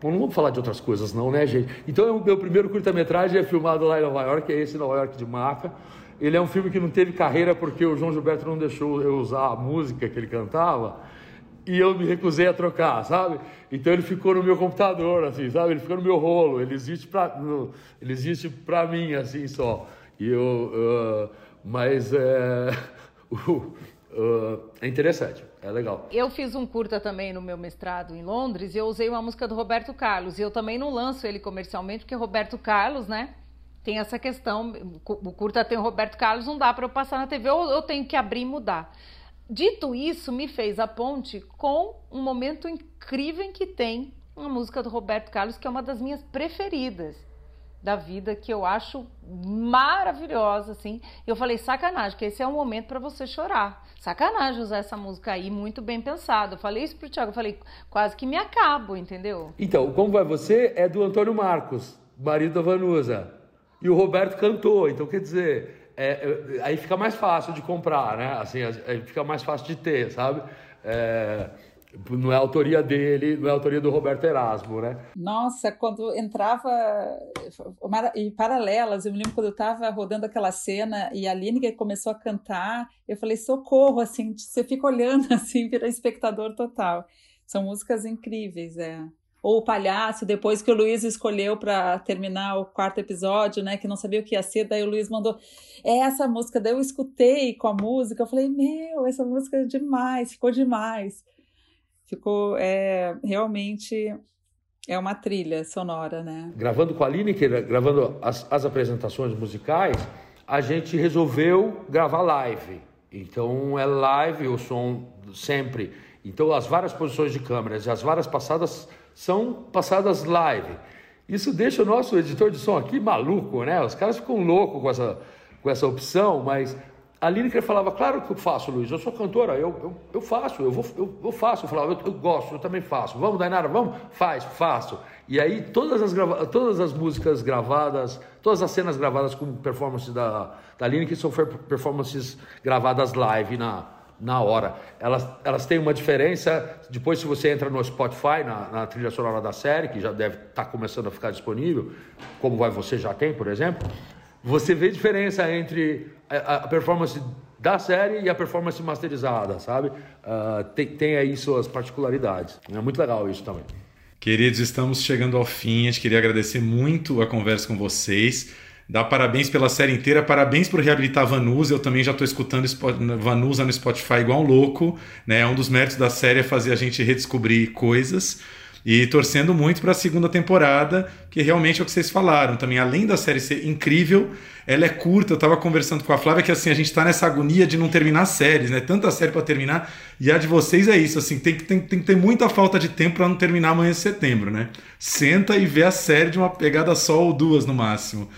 Bom, não vamos falar de outras coisas não, né, gente? Então, o meu primeiro curta-metragem é filmado lá em Nova York, é esse Nova York de maca. Ele é um filme que não teve carreira porque o João Gilberto não deixou eu usar a música que ele cantava e eu me recusei a trocar, sabe? Então ele ficou no meu computador, assim, sabe? Ele ficou no meu rolo, ele existe para, ele existe para mim, assim só. E eu, uh, mas é, [laughs] uh, uh, é interessante, é legal. Eu fiz um curta também no meu mestrado em Londres e eu usei uma música do Roberto Carlos e eu também não lanço ele comercialmente porque Roberto Carlos, né? Tem essa questão, o curta tem o Roberto Carlos, não dá para eu passar na TV ou eu tenho que abrir e mudar. Dito isso, me fez a ponte com um momento incrível em que tem uma música do Roberto Carlos, que é uma das minhas preferidas da vida, que eu acho maravilhosa, assim. Eu falei, sacanagem, que esse é um momento para você chorar. Sacanagem usar essa música aí, muito bem pensado. Eu falei isso pro Thiago, eu falei, quase que me acabo, entendeu? Então, Como Vai Você é do Antônio Marcos, marido da Vanusa. E o Roberto cantou, então quer dizer, é, aí fica mais fácil de comprar, né? Assim, fica mais fácil de ter, sabe? É, não é autoria dele, não é autoria do Roberto Erasmo, né? Nossa, quando entrava e paralelas, eu me lembro quando eu estava rodando aquela cena e a Lineker começou a cantar, eu falei socorro, assim, você fica olhando [laughs] assim, vira espectador total. São músicas incríveis, é ou o palhaço, depois que o Luiz escolheu para terminar o quarto episódio, né, que não sabia o que ia ser, daí o Luiz mandou é essa música, daí eu escutei com a música, eu falei, meu, essa música é demais, ficou demais. Ficou, é, realmente, é uma trilha sonora, né? Gravando com a Lineker, gravando as, as apresentações musicais, a gente resolveu gravar live. Então é live o som sempre. Então as várias posições de câmeras as várias passadas são passadas live. Isso deixa o nosso editor de som aqui maluco, né? Os caras ficam loucos com essa, com essa opção, mas a Lineker falava, claro que eu faço, Luiz, eu sou cantora, eu, eu, eu faço, eu, vou, eu, eu faço. Eu falava, eu, eu, gosto, eu também faço. Vamos, Dainara, vamos? Faz, faço. E aí todas as, grava... todas as músicas gravadas, todas as cenas gravadas com performance da, da Lineker são performances gravadas live na, na hora. Elas, elas têm uma diferença. Depois, se você entra no Spotify, na, na trilha sonora da série, que já deve estar tá começando a ficar disponível, como vai você já tem, por exemplo, você vê diferença entre a, a performance da série e a performance masterizada, sabe? Uh, tem, tem aí suas particularidades. É muito legal isso também. Queridos, estamos chegando ao fim. A gente queria agradecer muito a conversa com vocês. Dar parabéns pela série inteira, parabéns por reabilitar Vanusa. Eu também já estou escutando Vanusa no Spotify igual um louco. Né? Um dos méritos da série é fazer a gente redescobrir coisas. E torcendo muito para a segunda temporada, que realmente é o que vocês falaram. Também, além da série ser incrível, ela é curta. Eu estava conversando com a Flávia que assim, a gente está nessa agonia de não terminar séries, né? Tanta série para terminar. E a de vocês é isso, assim, tem que, tem, tem que ter muita falta de tempo para não terminar amanhã de setembro, né? Senta e vê a série de uma pegada só ou duas no máximo.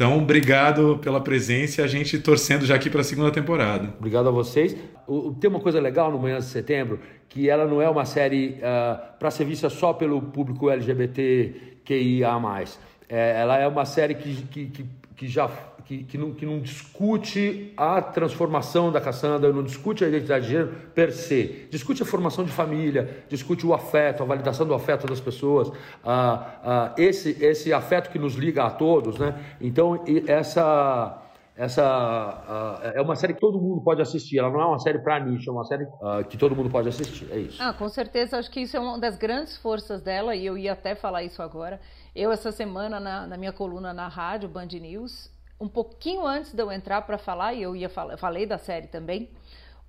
Então, obrigado pela presença e a gente torcendo já aqui para a segunda temporada. Obrigado a vocês. O, tem uma coisa legal no Manhã de Setembro, que ela não é uma série uh, ah, para ser vista só pelo público LGBTQIA+. É, ela é uma série que, que, que, que já que, que, não, que não discute a transformação da Cassandra, não discute a identidade de gênero per se, discute a formação de família, discute o afeto, a validação do afeto das pessoas, ah, ah, esse, esse afeto que nos liga a todos, né? Então, essa essa uh, é uma série que todo mundo pode assistir. Ela não é uma série para nicho, é uma série uh, que todo mundo pode assistir. É isso. Ah, com certeza. Acho que isso é uma das grandes forças dela e eu ia até falar isso agora. Eu essa semana na, na minha coluna na rádio Band News um pouquinho antes de eu entrar para falar, e eu ia falei da série também,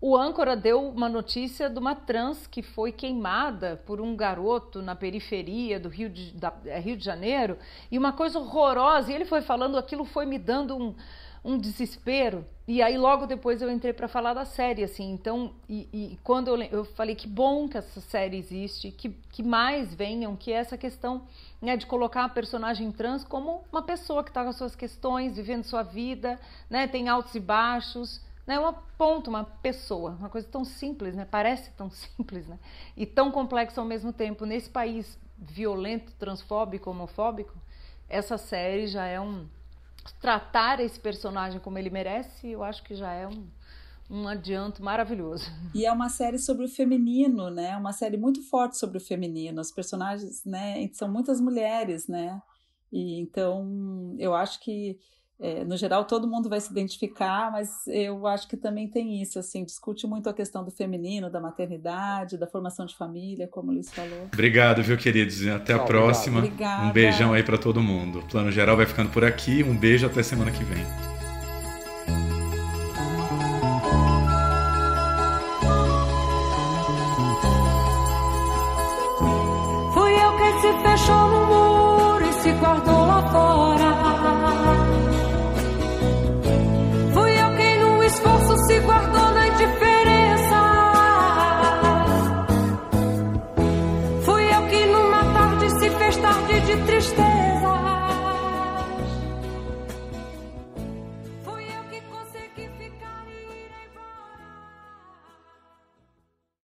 o âncora deu uma notícia de uma trans que foi queimada por um garoto na periferia do Rio de, da, é, Rio de Janeiro, e uma coisa horrorosa, e ele foi falando, aquilo foi me dando um, um desespero. E aí logo depois eu entrei para falar da série, assim. Então, e, e quando eu, eu, falei que bom que essa série existe, que, que mais venham, que é essa questão né, de colocar a personagem trans como uma pessoa que está com as suas questões, vivendo sua vida, né, tem altos e baixos, né, uma ponta, uma pessoa, uma coisa tão simples, né, parece tão [laughs] simples, né, e tão complexa ao mesmo tempo nesse país violento, transfóbico, homofóbico. Essa série já é um tratar esse personagem como ele merece, eu acho que já é um, um adianto maravilhoso. E é uma série sobre o feminino, né? Uma série muito forte sobre o feminino. Os personagens, né? São muitas mulheres, né? E então eu acho que é, no geral todo mundo vai se identificar, mas eu acho que também tem isso, assim, discute muito a questão do feminino, da maternidade, da formação de família, como o Luiz falou. Obrigado, viu, queridos? Até a próxima. Obrigada. Um beijão aí para todo mundo. O Plano Geral vai ficando por aqui. Um beijo até semana que vem.